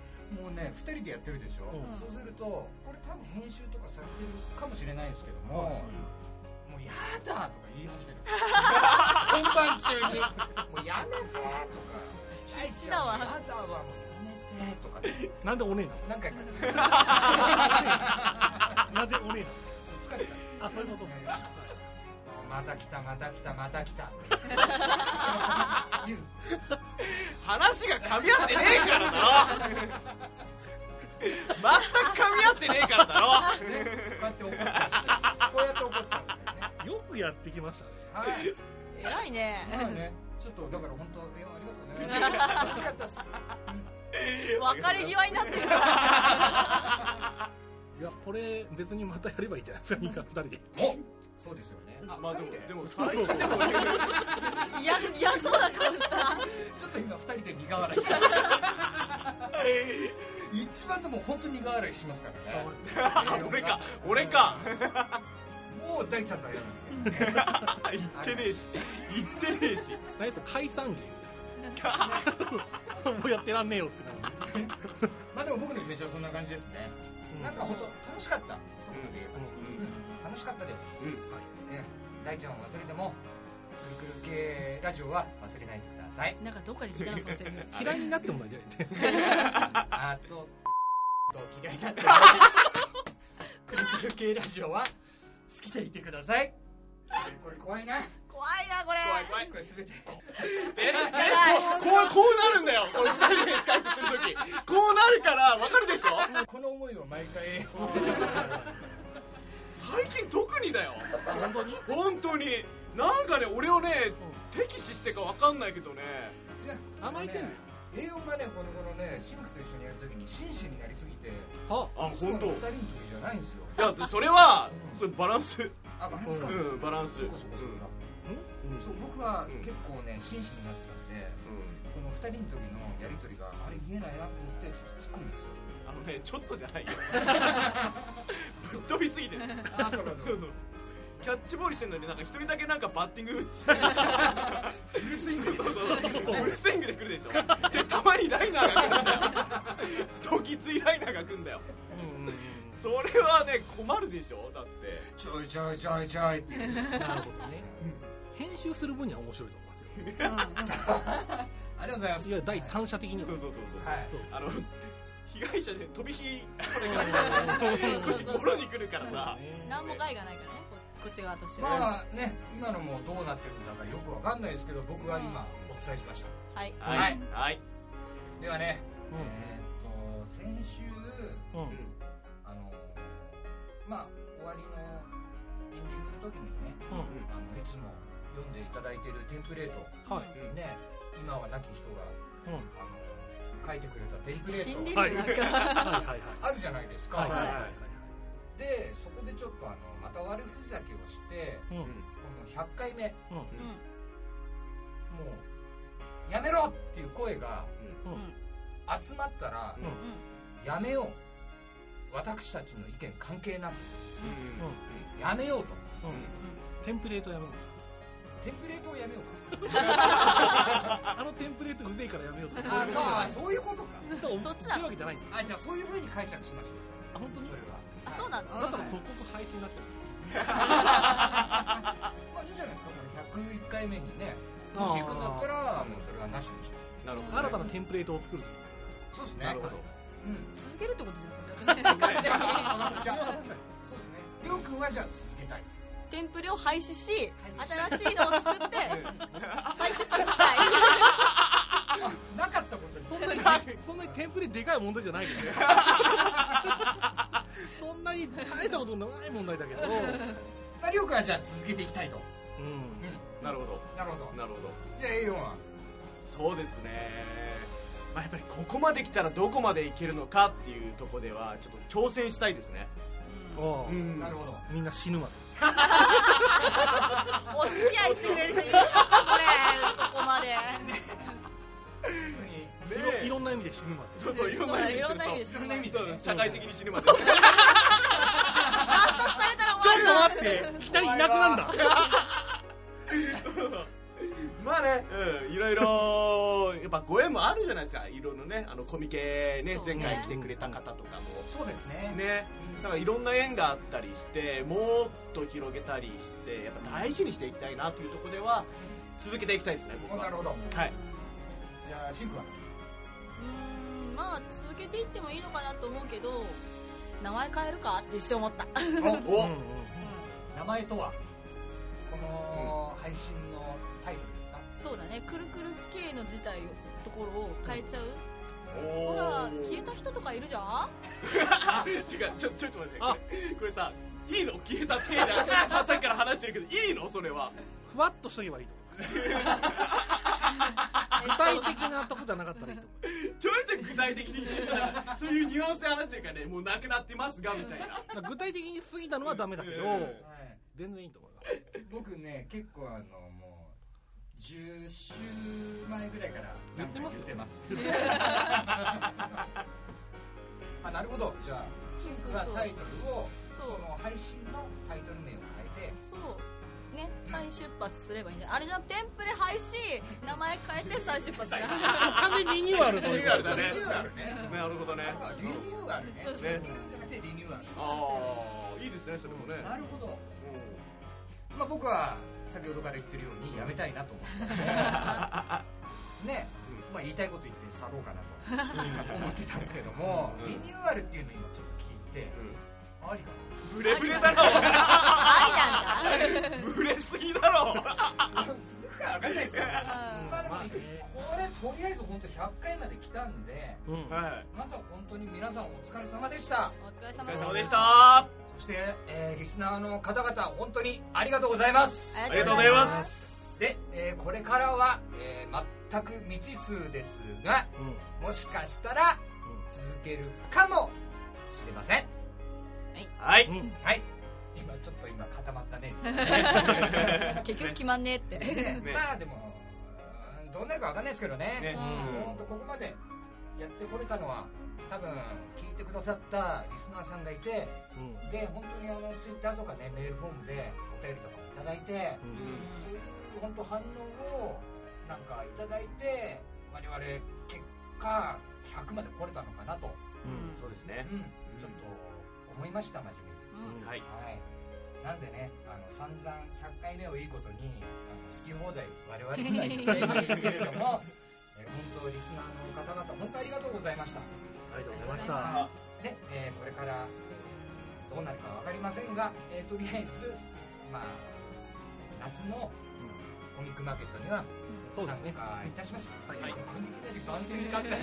もうね2人でやってるでしょ、うん。そうするとこれ多分編集とかされてるかもしれないんですけども、もうやだとか言い始める。本番中に。もうやめてとか。必死だわ。やだわもうやめてとかね。なんでおねえ何回かななんでおねえ疲れちゃう。なあそういうことね。また来たまた来た。また来た話が噛み合ってねえからだろ。全く噛み合ってねえからだろこうやって怒っちゃうこうやって怒っちゃうんですよねよくやってきましたねはい。偉いね。まあね。ちょっとだから本当えありがとうございます。楽しかったっす 別れ際になってる いやこれ別にまたやればいいじゃないですか。2人で。おそうですよね。あまあでもで？でもそう最そうそう嫌嫌そうな顔したちょっと今二人で苦笑い。一番でも本当に苦笑いしますからね。俺か俺か。もう大ちゃんとはやるんで、ね、言ってねえし。言ってねえし。何ですか解散芸。もうやってらんねえよってまあでも僕のイメージはそんな感じですね、なんか本当楽しかった。一言で言えば、うんうん楽しかったです、うん。ね、大ちゃんを忘れてもくるくる系ラジオは忘れないでください。なんかどっかで聞いたなそのセリフ嫌いになっても大丈夫。ですあとと嫌いになってくるくる系ラジオは好きでいてください。これ怖いな怖いなこれ。怖い 怖いこれ全て。えスカイプこうこうなるんだよ。これ二人でスカイプするとき こうなるからわかるでしょ？この思いを毎回。最近特にだよ。本当に？本当に。なんかね俺をね敵視してかわかんないけどね。違う。甘えてんだよ A4 がねこの頃ねシンクスと一緒にやるときに真摯になりすぎてああ本当二人の時じゃないんですよ。いやそれはそれバランス。あバランスか、うんバランス。そうかそうかそうか、うんそう僕はうん結構ね真摯になってたんでうん。この二人の時のやりとりがあれ見えないなと思ってちょっと突っ込むんですよ。あのねちょっとじゃないよ。ぶっ飛びすぎてる。あそうかそうか。キャッチボールしてんのになんか一人だけなんかバッティングしてフルスイングで。フルスイングで来るでしょ。でたまにライナーが来るんだよ。ドキついライナーが来るんだよ。うんうんそれはね困るでしょだって。ちょいちょいちょいちょいって言うんですよ。うんなるほどね編集する分には面白いと思いますよ。ありがとうございます。いや第三者的に。はそうそうそうそう。はい。そうですあの被害者で飛び火これからこっちボロに来るからさ。何も害がないからねここっち側としては。まあね今のもどうなってるんだかよくわかんないですけど僕は今お伝えしました。はい。はい。はい。ではね、うん。えーっと先週うん。あのまあ終わりのエンディングの時にねうん。あのいつも読んでいただいてるテンプレート。はい。うんね。今は亡き人がうん。あの書いてくれたテンプレ死んでーるよなんかはいはいはい。ト あるじゃないですか、はいはいはい。はでそこでちょっとあのまた悪ふざけをしてうん。この100回目。うん。うもうやめろっていう声がうん。んうん。集まったらうん。うんやめよう。私たちの意見関係なく。うん。やめようと。うん。テンプレートやめるんですか？テンプレートをやめよう あのテンプレートうぜえからやめようとか。あそうあそういうことか。そっちなのってるわけじゃないあじゃあそういう風に解釈しましょう。あ本当に？それは。あそうなの？だったら即刻配信になっちゃ まあいいんじゃないですか。この101回目にねうもし行くんだったらもうそれはなしにしてなるほど。新たなテンプレートを作るそうですね。なるほど。うん。続けるってことじゃんそれ完全に分かった。じゃあ そうですね。りょうくんはじゃあ続けたいテンプレを廃止し新しいのを作って 再出発したい。あ なかったことに。本当にそんなにテンプレでかい問題じゃないけどね。そんなに大したことない問題だけど。まありょうくんはじゃあ続けていきたいと。うん。なるほど。なるほど。なるほど。じゃあ A4 は？そうですね。まあやっぱりここまで来たらどこまでいけるのかっていうところではちょっと挑戦したいですね。おううん。なるほど。みんな死ぬまでお付き合いしてくれる人いるのかそれそこまで。本当にねえ。いろんな意味で死ぬまで。そうそういろんな意味でいろんな意味で死死ぬぬまでそう社会的に死ぬまで。抹殺されたらちょっと終わ待って。二人いなくなんだ まあね、うん、いろいろ やっぱご縁もあるじゃないですか。いろいろねあのコミケね前回来てくれた方とかも。そうですね。ね。だからいろんな縁があったりしてもっと広げたりしてやっぱ大事にしていきたいなというところでは続けていきたいですね僕は。なるほど。はい。じゃあシンクは？うーんまあ続けていってもいいのかなと思うけど名前変えるか？って一瞬思った。おお、うんうん名前とは？この配信のそうだね。くるくる系の自体をところを変えちゃう。おほら消えた人とかいるじゃん？違うちょちょっと待って。あ。これさいいの？消えた手だ。さっきから話してるけどいいの？それは。ふわっとしとけばいいと思います。具体的なとこじゃなかったらいいと思ちょいちょい具体的にそういうニュアンスで話してるからね。もうなくなってますがみたいな。う具体的に過ぎたのはダメだけど、うんはい。全然いいと思います。僕ね結構あのもう10週前ぐらいから言ってますてます。あなるほど。じゃあシンクがタイトルをその配信のタイトル名を変えて。そう。ね再出発すればいいんじゃあれじゃんテンプレ廃止名前変えて再出発だ。完全にリニューアルというリニューアルだねリニューアルね。なるほどね。リニューアルね。そう続けるんじゃなくてリニューアルああいいですねそれもね。なるほど。まあ僕は先ほどから言ってるようにやめたいなと思ってた。ん でねまあ言いたいこと言って去ろうかなと思ってたんですけどもうん。リニューアルっていうのを今ちょっと聞いてうん。ありかブレブレだろ。ありなんだ。ブレすぎだろ か分かんないですよ。うん。まあでもこれとりあえず本当100回まで来たんでうん。はいまずは本当に皆さんお疲れ様でした。お疲れ様でした。れ様でしたそして、えーリスナーの方々本当にありがとうございます。ありがとうございます。で、えーこれからは、えー全く未知数ですがもしかしたら続けるかもしれません。はい。うんうん。はい今ちょっと今固まったね。結局決まんねえって。ねね まあでもうーんどうなるかわかんないですけどね。ね。本当ここまでやってこれたのは多分聞いてくださったリスナーさんがいてうん。で本当にあのツイッターとかねメールフォームでお便りとかもいただいてうん。そういう本当反応をなんかいただいて我々結果100まで来れたのかなと、うん。そうですね。うん、ちょっと思いました真面目に。うんはい。はい。なんでねあの散々100回目をいいことにあの好き放題我々には言っちゃいましたけれども えー本当リスナーの方々本当ありがとうございました。ありがとうございました。で、えーこれからえーどうなるか分かりませんが、えーとりあえずまあ夏のコミックマーケットにはそうですね。い。たします、はい。ここにいきなり番宣に勝った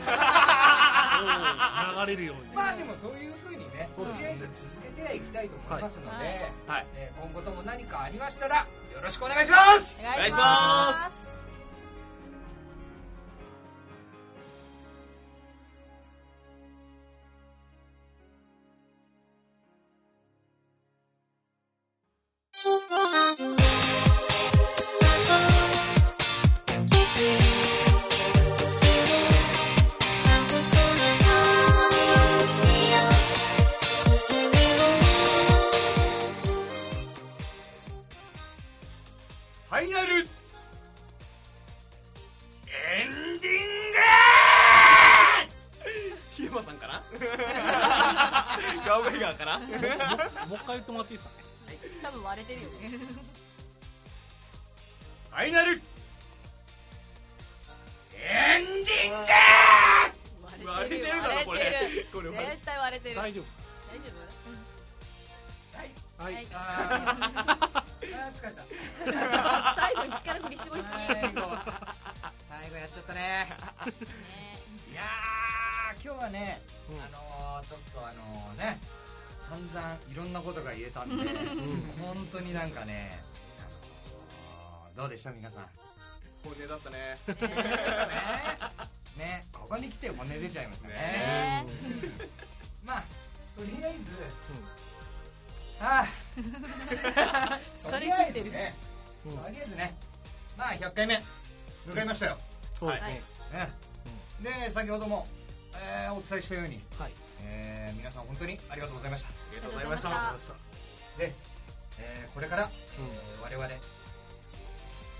流れるようにまあでもそういうふうにねとりあえず続けてはいきたいと思いますので、はい。はい。えー今後とも何かありましたらよろしくお願いします。お願いしお願ます。フガオガイガーか？なもう一回言ってもらっていいですか？ね多分割れてるよねグファイナルエンディング割れてるだろこれ。割れてる。これ割れ絶対割れてる。大丈夫大丈はいはい、はいあーあー疲れた夫最後に力振り絞りすぎ最後最後やっちゃったねねいやーはね、うん。あのーちょっとあのね散々いろんなことが言えたんで、本当になんかね、あのーどうでした皆さん？本音だったね。どうでしたね。ねここに来て本音出ちゃいましたね。ね。まあとりあえず、ああ。疲れとりあえずねうんとりあえずねまあ100回目迎えましたよ、そうですね。ねで先ほども、えーお伝えしたように、はい。えー皆さん本当にありがとうございました。ありがとうございました。で、えーこれから、えー我々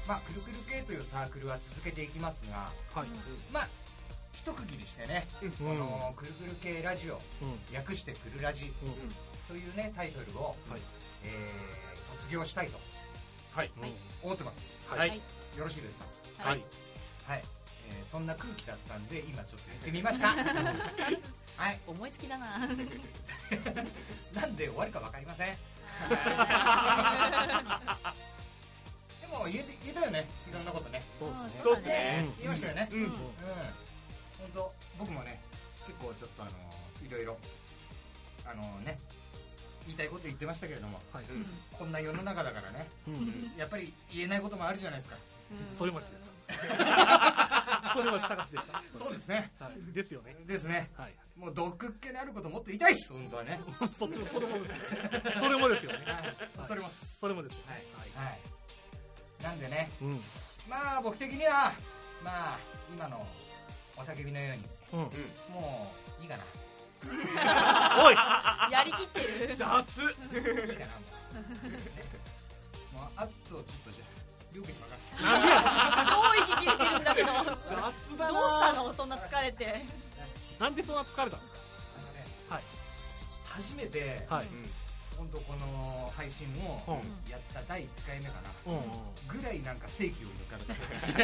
まあくるくる系というサークルは続けていきますがはい。まあ一区切りしてね、うん。このくるくる系ラジオうん。略してくるラジうん。というねタイトルを、はい。えー卒業したいとはい。はい。思ってます。はい、はい。よろしいですか？はい。はい、えーそんな空気だったんで今ちょっと言ってみました。はい。思いつきだな。なんで終わるか分かりません。でも言えて言えたよね。いろんなことね。そうですね。そうですね。言いましたよね。うん。うん。本当僕もね結構ちょっとあのいろいろあのね言いたいこと言ってましたけれどもはい。うん。こんな世の中だからね。うん。やっぱり言えないこともあるじゃないですかそれ待ちですそれ待ち高しですか？そうですね。はい。ですよね。ですね。はい。もう毒っ気のあることもっと言いたいです本当はね。そっちもそれもですそれもですよね。はい。それもです。それもですよはい。ねはい。なんでね。うん。まあ僕的にはまあ今のおたけびのようにうん。もういいかな。おい！やりきってる。雑！いいかな もうあとちょっとじゃあ両家に任せてなんでや超息切れてるんだけど。どう雑だな。したのそんな疲れてなんでそんな疲れたんですあのね。はい。初めてかはい本当この配信をうん。やった第1回目かな。うん。うんぐらいなんか正気を抜かれ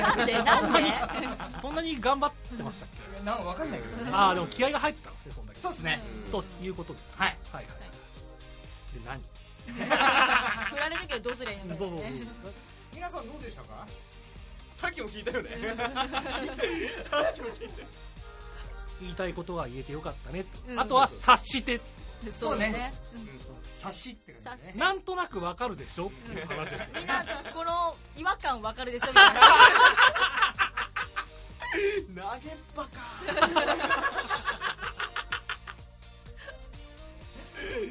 たなんで？なんで？そんなに頑張ってましたっけ？なんかわかんないけどね。ああでも気合が入ってたんですねそんだけ。そうですね。ということではい。はいはいで何？振られるけどどうすりゃいいんだどう ぞどうぞ皆さんどうでしたか？さっきも聞いたよね。さっきも聞いたよ言いたいことは言えてよかったねうん。あとは察して。そうね。うん。察しって感じね。なんとなくわかるでしょ？っていう話みんなこの違和感わかるでしょ？みたいな。投げっぱか。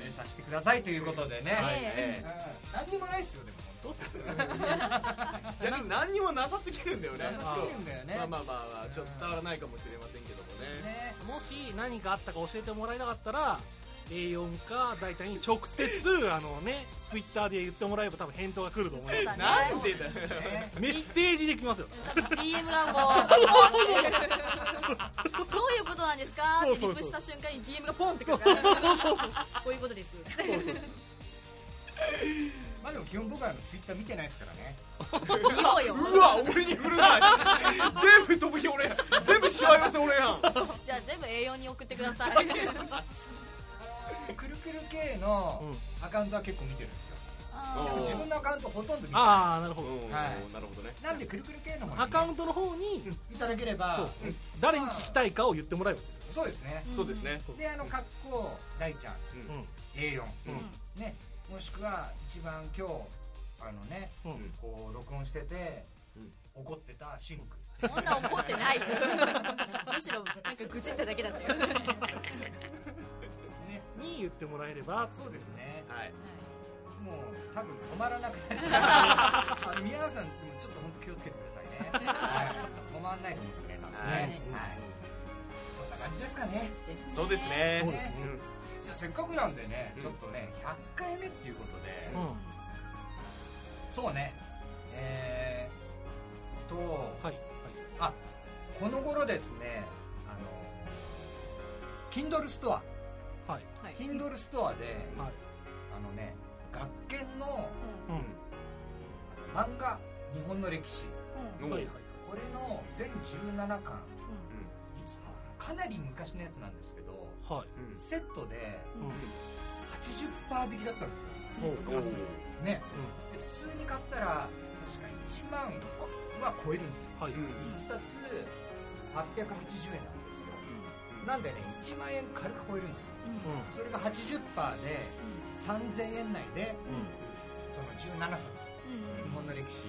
ね察してくださいということでね。はい。えうん。何にもないっすよでもそうっす 逆に何にもなさすぎるんだよね。なさすぎるんだよね。まあまあまあまあちょっと伝わらないかもしれませんけどもね。ね。もし何かあったか教えてもらいたかったら A4 か大ちゃんに直接 あのねツイッターで言ってもらえば多分返答が来ると思いますそうだね なんでだよ。ねメッセージできますよ。DM がもうどういうことなんですか？ってリップした瞬間に DM がポンってくるから。こういうことですまあでも基本僕はあのツイッター見てないですからね。見ようよ。うわ俺に振るな。全部飛ぶ日俺や。全部しわ寄せ俺やん。じゃあ全部 A4 に送ってください。くるくる系のうん。アカウントは結構見てるんですよ。でも自分のアカウントほとんど見てあなあなるほど。うん。はい。なるほどね。いなんでくるくる系の方にね。アカウントの方にいただければ。誰に聞きたいかを言ってもらえばいいですよ。そうですね。そうですね。であの格好大ちゃん。うん。うん。A4 うん。ねもしくは一番今日あのねうん。こう録音しててうん。怒ってたシンク。そんな怒ってない。むしろなんか愚痴っただけだったよ。ね。に言ってもらえれば。そうですね。はい。もう多分止まらなくなっちゃう。あの皆さんでもちょっと本当気をつけてくださいね、はい、止まらないと思ってね多分ね。はい。はい。そんな感じですかね。そうですね。そうですねじゃあせっかくなんでねうん。ちょっとね100回目っていうことで、うん。そうね。えー、とはい。あこの頃ですねあの Kindle ストア。はい。はい。Kindle ストアではい。あのね学研のうん。うん。漫画日本の歴史。うん。はいはいこれの全17巻。うん。いつかなり昔のやつなんですけどはい。セットでうん。80%引きだったんですよ。安い。ね。で普通に買ったら確か1万は超えるんですよ。はい。うん。1冊880円なんですよ。なんでね1万円軽く超えるんですよ。うん。それが80%で3000円内でその17冊うん。日本の歴史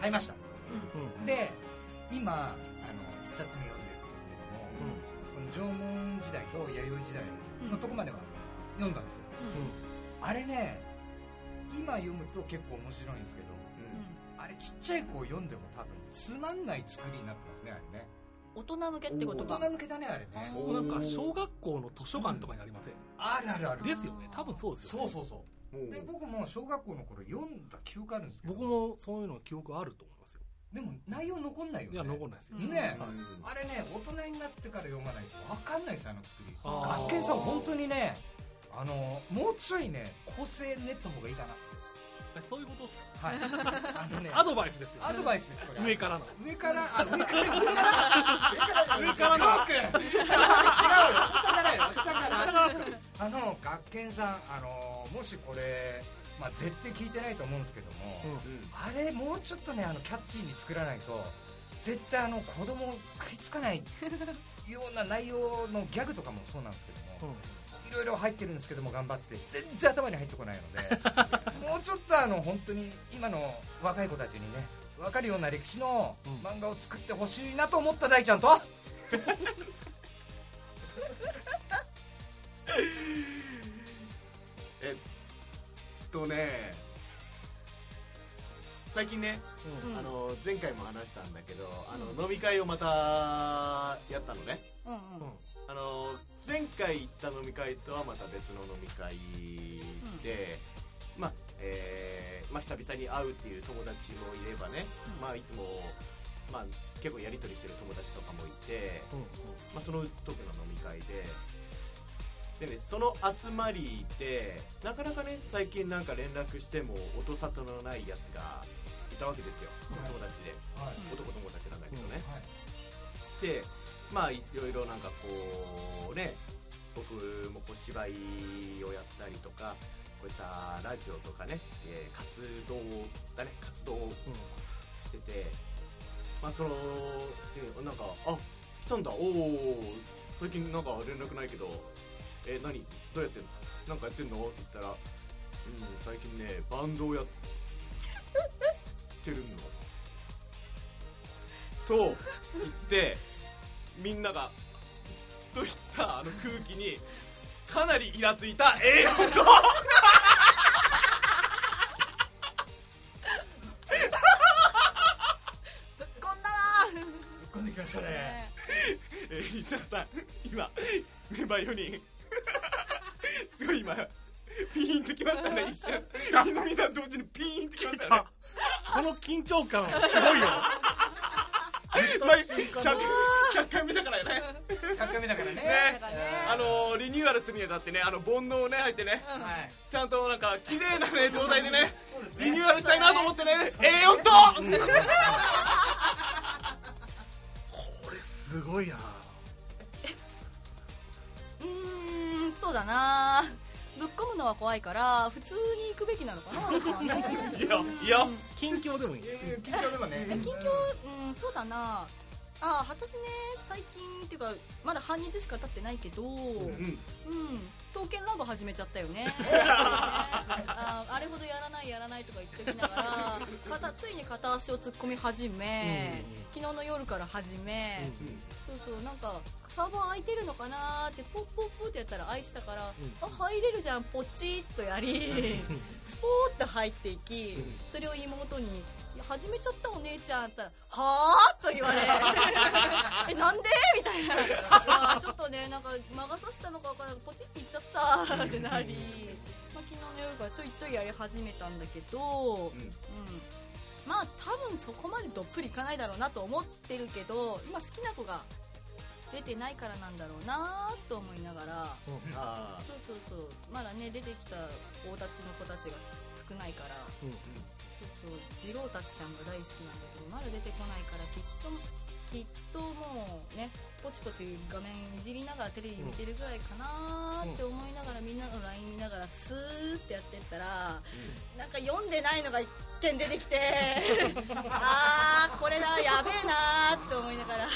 買いました。うん。うん。で今あの1冊目読んでるんですけどもこの縄文時代と弥生時代のとこまでは読んだんですよ。あれね今読むと結構面白いんですけどあれちっちゃい子を読んでも多分つまんない作りになってますねあれね。大人向けってことか。大人向けだねあれね。なんか小学校の図書館とかにありません、あるあるある。ですよね。多分そうですよ、ね、そうそうそう。で僕も小学校の頃読んだ記憶あるんですけど。僕もそういうの記憶あると思でも内容残んないよね。いや残んないですよ、うん。ね。うん。あれね大人になってから読まないと分かんないですよあの作り。学研さん本当にねあのもうちょいね構成練った方がいいかな。えそういうことっすか？はい。あのねアドバイスですよ、アドバイスですこれ。上からの。上からあ上から上から上から。上からの。よく。違うよ。下からよ下からあの学研さんあのもしこれまあ絶対聞いてないと思うんですけども、あれもうちょっとねあのキャッチーに作らないと絶対あの子供食いつかないような内容のギャグとかもそうなんですけども、いろいろ入ってるんですけども頑張って全然頭に入ってこないので もうちょっとあの本当に今の若い子たちにね分かるような歴史のうん。漫画を作ってほしいなと思った大ちゃんと えっとね最近ね、うん。あの前回も話したんだけどあの、飲み会をまたやったのね。うんうん。あの前回行った飲み会とはまた別の飲み会で、まあえーまあ、久々に会うっていう友達もいればね、うん。まあ、いつも、まあ、結構やり取りしてる友達とかもいて、まあ、その時の飲み会ででねその集まりでなかなかね最近なんか連絡しても音沙汰のないやつがいたわけですよ、はい。友達で。はい。男友達なんだけどね、はい。でまあいろいろなんかこうね僕もこう芝居をやったりとかこういったラジオとかね、えー活動だね活動をしててまあそのでなんかあ来たんだ。おお最近なんか連絡ないけどえ何？どうやってんの？なんかやってんの？って言ったらうん最近ねバンドをやってるのと言ってみんながといったあの空気にかなりイラついた栄養と。ぶっこんできましたね。ねえーリスナーさん今メンバー4人今ピーンときましたね 一瞬。みんなみんな同時にピーンときましたね。この緊張感すごいよまあ 100, 100回目だからね100回目だからねねあのーリニューアルするにあた。ってねあの煩悩ね入ってねうんはいちゃんとなんか綺麗なね状態でねリニューアルした。いなと思ってね A4 とこれすごいなうーんそうだなぶっ込むのは怖いから普通に行くべきなのかな私はね。いやいや。近況でもいい。いやいや緊張でもね。え近況うんそうだなあ私ね最近っていうかまだ半日しか経ってないけどうんうん。刀剣ラボ始めちゃったよね。ああれほどやらないやらないとか言っておきながら片ついに片足を突っ込み始め、昨日の夜から始め、そうそうなんかサーバー空いてるのかなーってポッポッポってやったら空いてたから、あ入れるじゃんポチッとやり、スポーって入っていき、それを妹にいや始めちゃったお姉ちゃんって言ったらはあと言われ えなんで？みたいな。ちょっとねなんか魔が差したのか分からないポチっていっちゃった。ってなり、まあ、昨日の夜からちょいちょいやり始めたんだけど、うん。まあ多分そこまでどっぷりいかないだろうなと思ってるけど今好きな子が出てないからなんだろうなと思いながら。あそうそうそう。まだね出てきた大たちの子たちが少ないから。そうそう次郎たちちゃんが大好きなんだけどまだ出てこないからきっときっともうねポチポチ画面いじりながらテレビ見てるぐらいかなって思いながら、みんなの LINE 見ながらスーってやってったら、なんか読んでないのが一件出てきて あーこれだやべえなーって思いながら。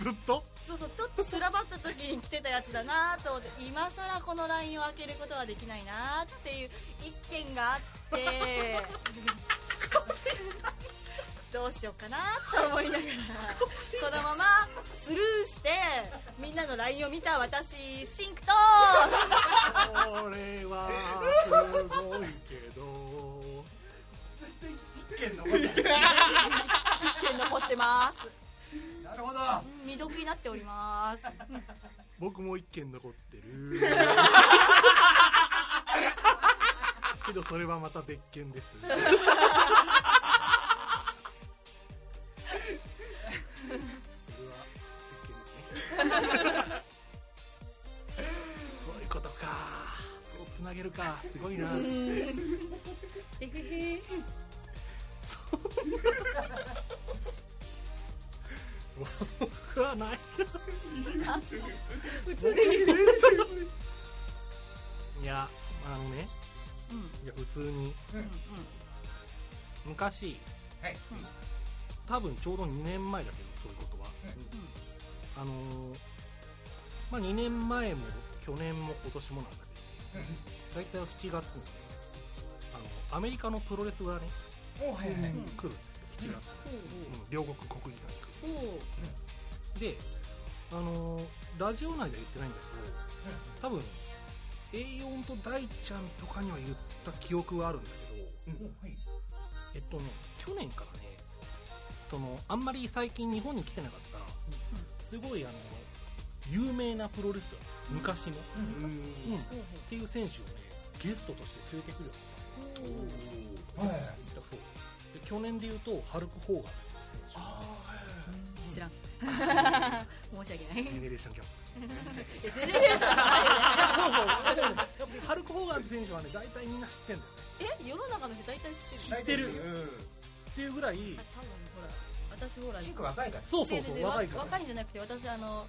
ずっと？そうそうちょっと修羅場った時に来てたやつだなと思って今さらこの LINE を開けることはできないなっていう一件があって どうしようかなと思いながらそのままスルーしてみんなの LINE を見た私シンクと。これはすごいけど。一件残ってる一件残ってます。なるほど。うん未読になっております。僕も一件残ってる。けどそれはまた別件ですそういうことか。そうつなげるか。すごいな。えへへ僕はない普通でいいいやあのね。うん。いや普通に。うん昔。はい。多分ちょうど2年前だけどそういうことはあのーまあ2年前も去年も今年もなんだけど大体7月にあのアメリカのプロレスがね、おはいはい。うん。来るんですよ7月に、うん。両国国技館に来ほうほうるであのーラジオ内では言ってないんだけど多分 A4 と大ちゃんとかには言った記憶はあるんだけどおはい。えっとね去年からねそのあんまり最近日本に来てなかったすごいあの有名なプロレスラー昔の、うんうん、っていう選手をねゲストとして連れてくるようになった。そう。で去年で言うとハルク・ホーガンっていう選手う知らん。申し訳ない。ジェネレーションキャン いやジェネレーションじゃないよね。プそうそう。だからねやっぱハルク・ホーガンって選手はね大体みんな知ってんだよね。え？世の中の人大体知ってる。知ってる。うん。っていうぐらい多分ほら私ほらシンク若いから。そうそうそう若いから。若いんじゃなくて私あの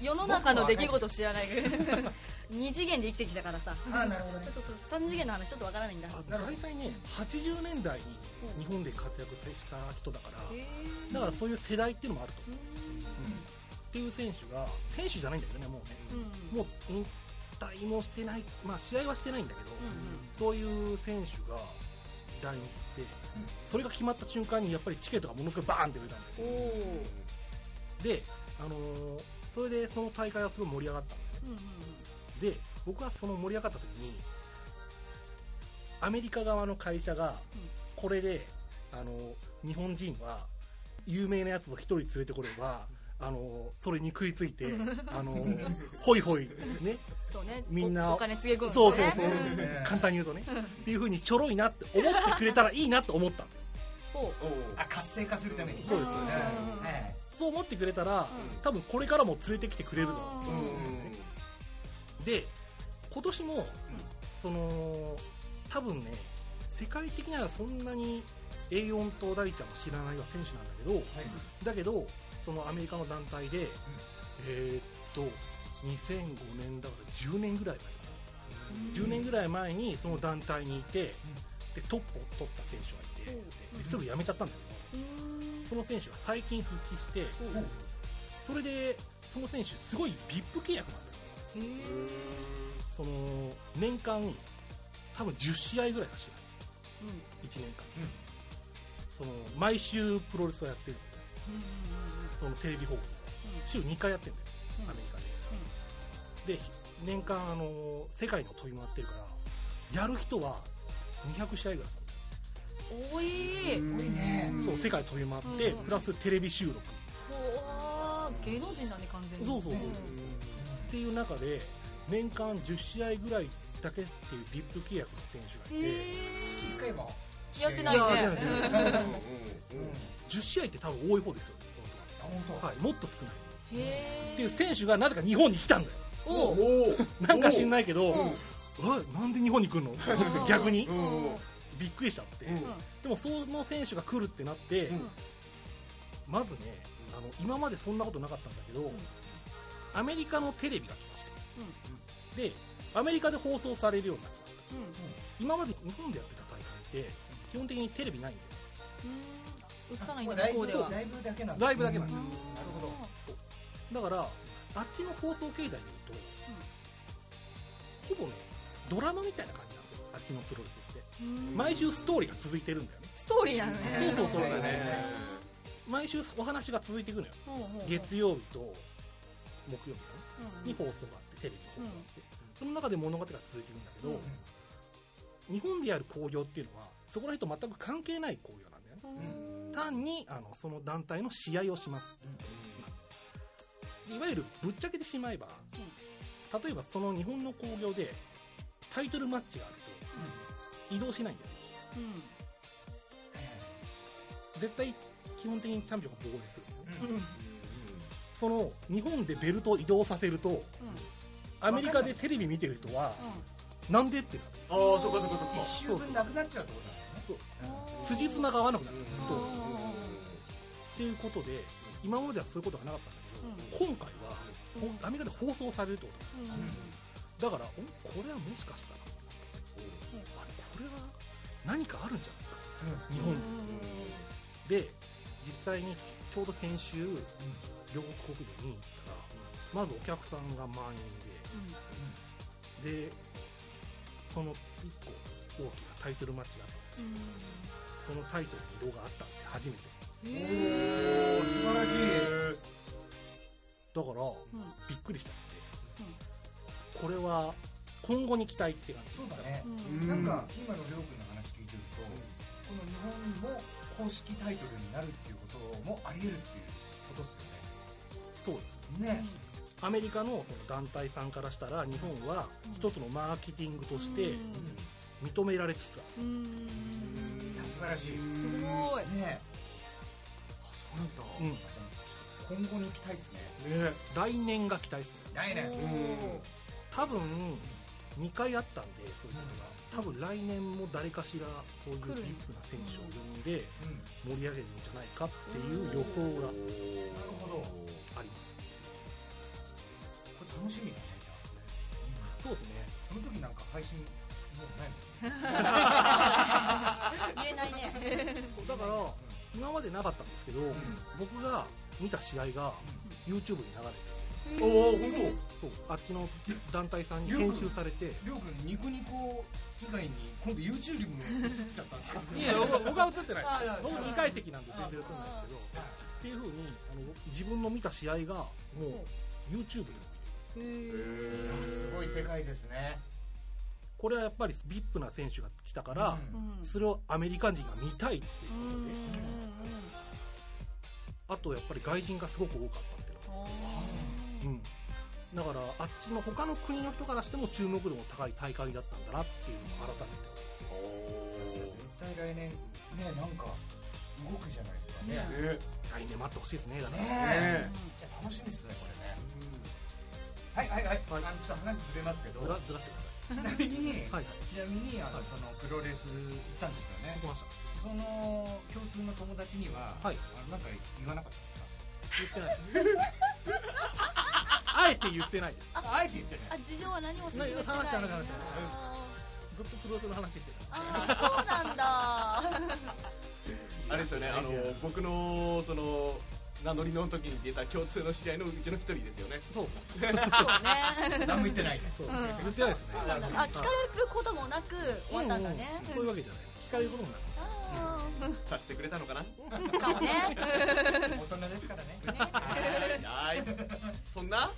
世の中の出来事知らない。二次元で生きてきたからさ。あなるほどね。そうそう三次元の話ちょっとわからないんだ。大体ね80年代に日本で活躍した人だからえだからそういう世代っていうのもあると。う思う、っていう選手が選手じゃないんだけどねもうね。んうん。もう引退もしてないまあ試合はしてないんだけど、うん。そういう選手が来日して、それが決まった瞬間にやっぱりチケットがものすごいバーンって売れたんだよ。で、あのーそれでその大会はすごい盛り上がったんだよね。うんうんで僕はその盛り上がった時にアメリカ側の会社がこれで、あの日本人は有名なやつを一人連れてこればあのそれに食いついてあのホイホイね。そうね。みんなおお金つげ込むそうそうそう、うん。簡単に言うとね。っていう風にちょろいなって思ってくれたらいいなと思った。んですほう。お活性化するためにそうですうん。はいそう思ってくれたら、うん。多分これからも連れてきてくれるだろうとうん思うんですよね。で今年も、その多分ね世界的にはそんなに A4 と大ちゃんを知らないは選手なんだけどはい。だけどそのアメリカの団体で、えーっと2005年だから10年ぐらい前かな、10年ぐらい前にその団体にいて、でトップを取った選手がいて、ですぐ辞めちゃったんだけど、うん。その選手が最近復帰して、それでその選手すごい VIP 契約なんだよ。へえその年間多分10試合ぐらい走る。うん。1年間。うんその毎週プロレスをやってるうんうんそのテレビ放送週2回やってるんだよ。うん。アメリカで。で年間あの世界の飛び回ってるからやる人は200試合ぐらいする。うん。多いすごいね。そう世界飛び回って、うん。プラステレビ収録。芸能人だね完全に。そうそうそうそう。っていう中で年間10試合ぐらいだけっていう VIP 契約の選手がいて、へ月1回もやってないね。いややってないうん。うんうん10試合って多分多い方ですよあ本当はい、もっと少ない。っていう選手がなぜか日本に来たんだよ。お なんか知んないけど、う。んあなんで日本に来るの？逆に？うん。うん。びっくりしちゃって、うん。でもその選手が来るってなって、うん。まずねあの今までそんなことなかったんだけど、アメリカのテレビが来まして、でアメリカで放送されるようになりました今まで日本でやってた大会って基本的にテレビないんだようん。映さないんこだれライブ。ライブだけなんだ。ライブだけなんだ。なるほど。だからあっちの放送形態でいうと、ほぼねドラマみたいな感じなんですよ。あっちのプロレスって。うん。毎週ストーリーが続いてるんだよね。ストーリーなのね。そうそうそうそうだね毎週お話が続いていくのよ。月曜日と木曜日かな。うん。に放送があってテレビの放送があって、その中で物語が続いていくんだけど、うん。日本でやる興行っていうのはそこら辺と全く関係ない興行なんだよね。うん。単にあのその団体の試合をします。いわゆるぶっちゃけてしまえば、例えばその日本の興行でタイトルマッチがあると移動しないんですよ。うん。絶対基本的にチャンピオンが防衛するうんうん。その日本でベルトを移動させるとアメリカでテレビ見てる人はなんでってなるああそっかそっかそっか。一周分なくなっちゃうってこと辻褄が合わなくなる。んですとっていうことで今まではそういうことがなかったんだけど、今回はほうん。アメリカで放送されるってこと。うんだからおこれはもしかしたらあれこれは何かあるんじゃないか。日本でで実際にちょうど先週両国国土に行ったらまずお客さんが満員で。でその1個大きなタイトルマッチがあったそのタイトルに色があったんですよ初めて。おお素晴らしい。だからうんびっくりしちゃってこれは今後に期待って感じ。そうだね。うん。なんか今のりょうくんの話聞いてるとこの日本も公式タイトルになるっていうこともあり得るっていうことですそうですよね。ね。アメリカのその団体さんからしたら日本は一つのマーケティングとして認められつつある。うん。いや素晴らしい。すごい。ねそうなんだ。うん今後に期待ですね。ね来年が期待する来年。多分2回あったんでそういうことが。多分来年も誰かしらそういう来るビップな選手を呼んでうん。盛り上げるんじゃないかっていう予想がなるほど。あります。これ楽しみだねじゃあ。そうですね。その時なんか配信 言えないね。だから今までなかったんですけど、僕が見た試合が YouTube に流れておお本そう。あっちの団体さんに編集されて。りょうくんニコニコ以外に今度 YouTube にも映っちゃったんですか いや僕僕は映ってない。僕2階席なんで全然映ってないですけどっていうふうにあの自分の見た試合がもう YouTube で当いやすごい世界ですねこれはやっぱり VIP な選手が来たから、うん。それをアメリカ人が見たいっていううんことで、あとやっぱり外人がすごく多かったっていうのがうん、だからあっちの他の国の人からしても注目度の高い大会だったんだなっていうのを改めて絶対来年ねなんか動くじゃないですかね。ね。来年待ってほしいですねだから、ねねいや楽しみですねこれね。はいはいはい、はい。あのちょっと話ずれますけど。ずらずらしてくちなみに、はい。はいちなみにあのそのプロレス行ったんですよね。行きました。その共通の友達には、はい。あのなんか言わなかったですか？言ってない。あえて言ってないああえて言ってない。あ事情は何も説明してない。話して話して話してあずっとプロレスの話してた。ーあーそうなんだ。あれですよねあの僕のその名乗りの時に出た共通の知り合いのうちの一人ですよね。そう そうね。何も言ってないねそう、うん。言ってないですね。あ聞かれることもなく終わったんだね。そういうわけじゃない。聞かれることもなくあさしてくれたのかな？ーかもね。大人ですからね。はいはい。そんな？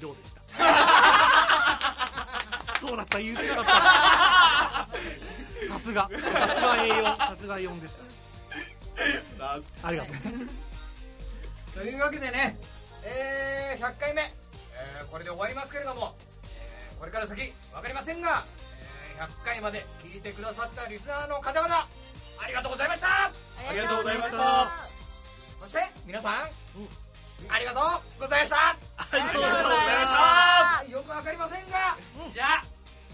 量でした？そうだった言ってなかった。さすが。さすが A4 さすが A4 でした。ありがとうというわけでね、えー、100回目、えーこれで終わりますけれども、えーこれから先分かりませんが、えー100回まで聞いてくださったリスナーの方々ありがとうございました。ありがとうございました。そして皆さん、うん。ありがとうございました。ありがとうございました。よく分かりませんが、じゃあ、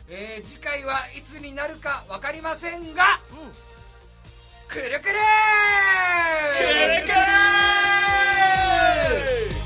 えー次回はいつになるか分かりませんがうん。くるくるくるくる Ei!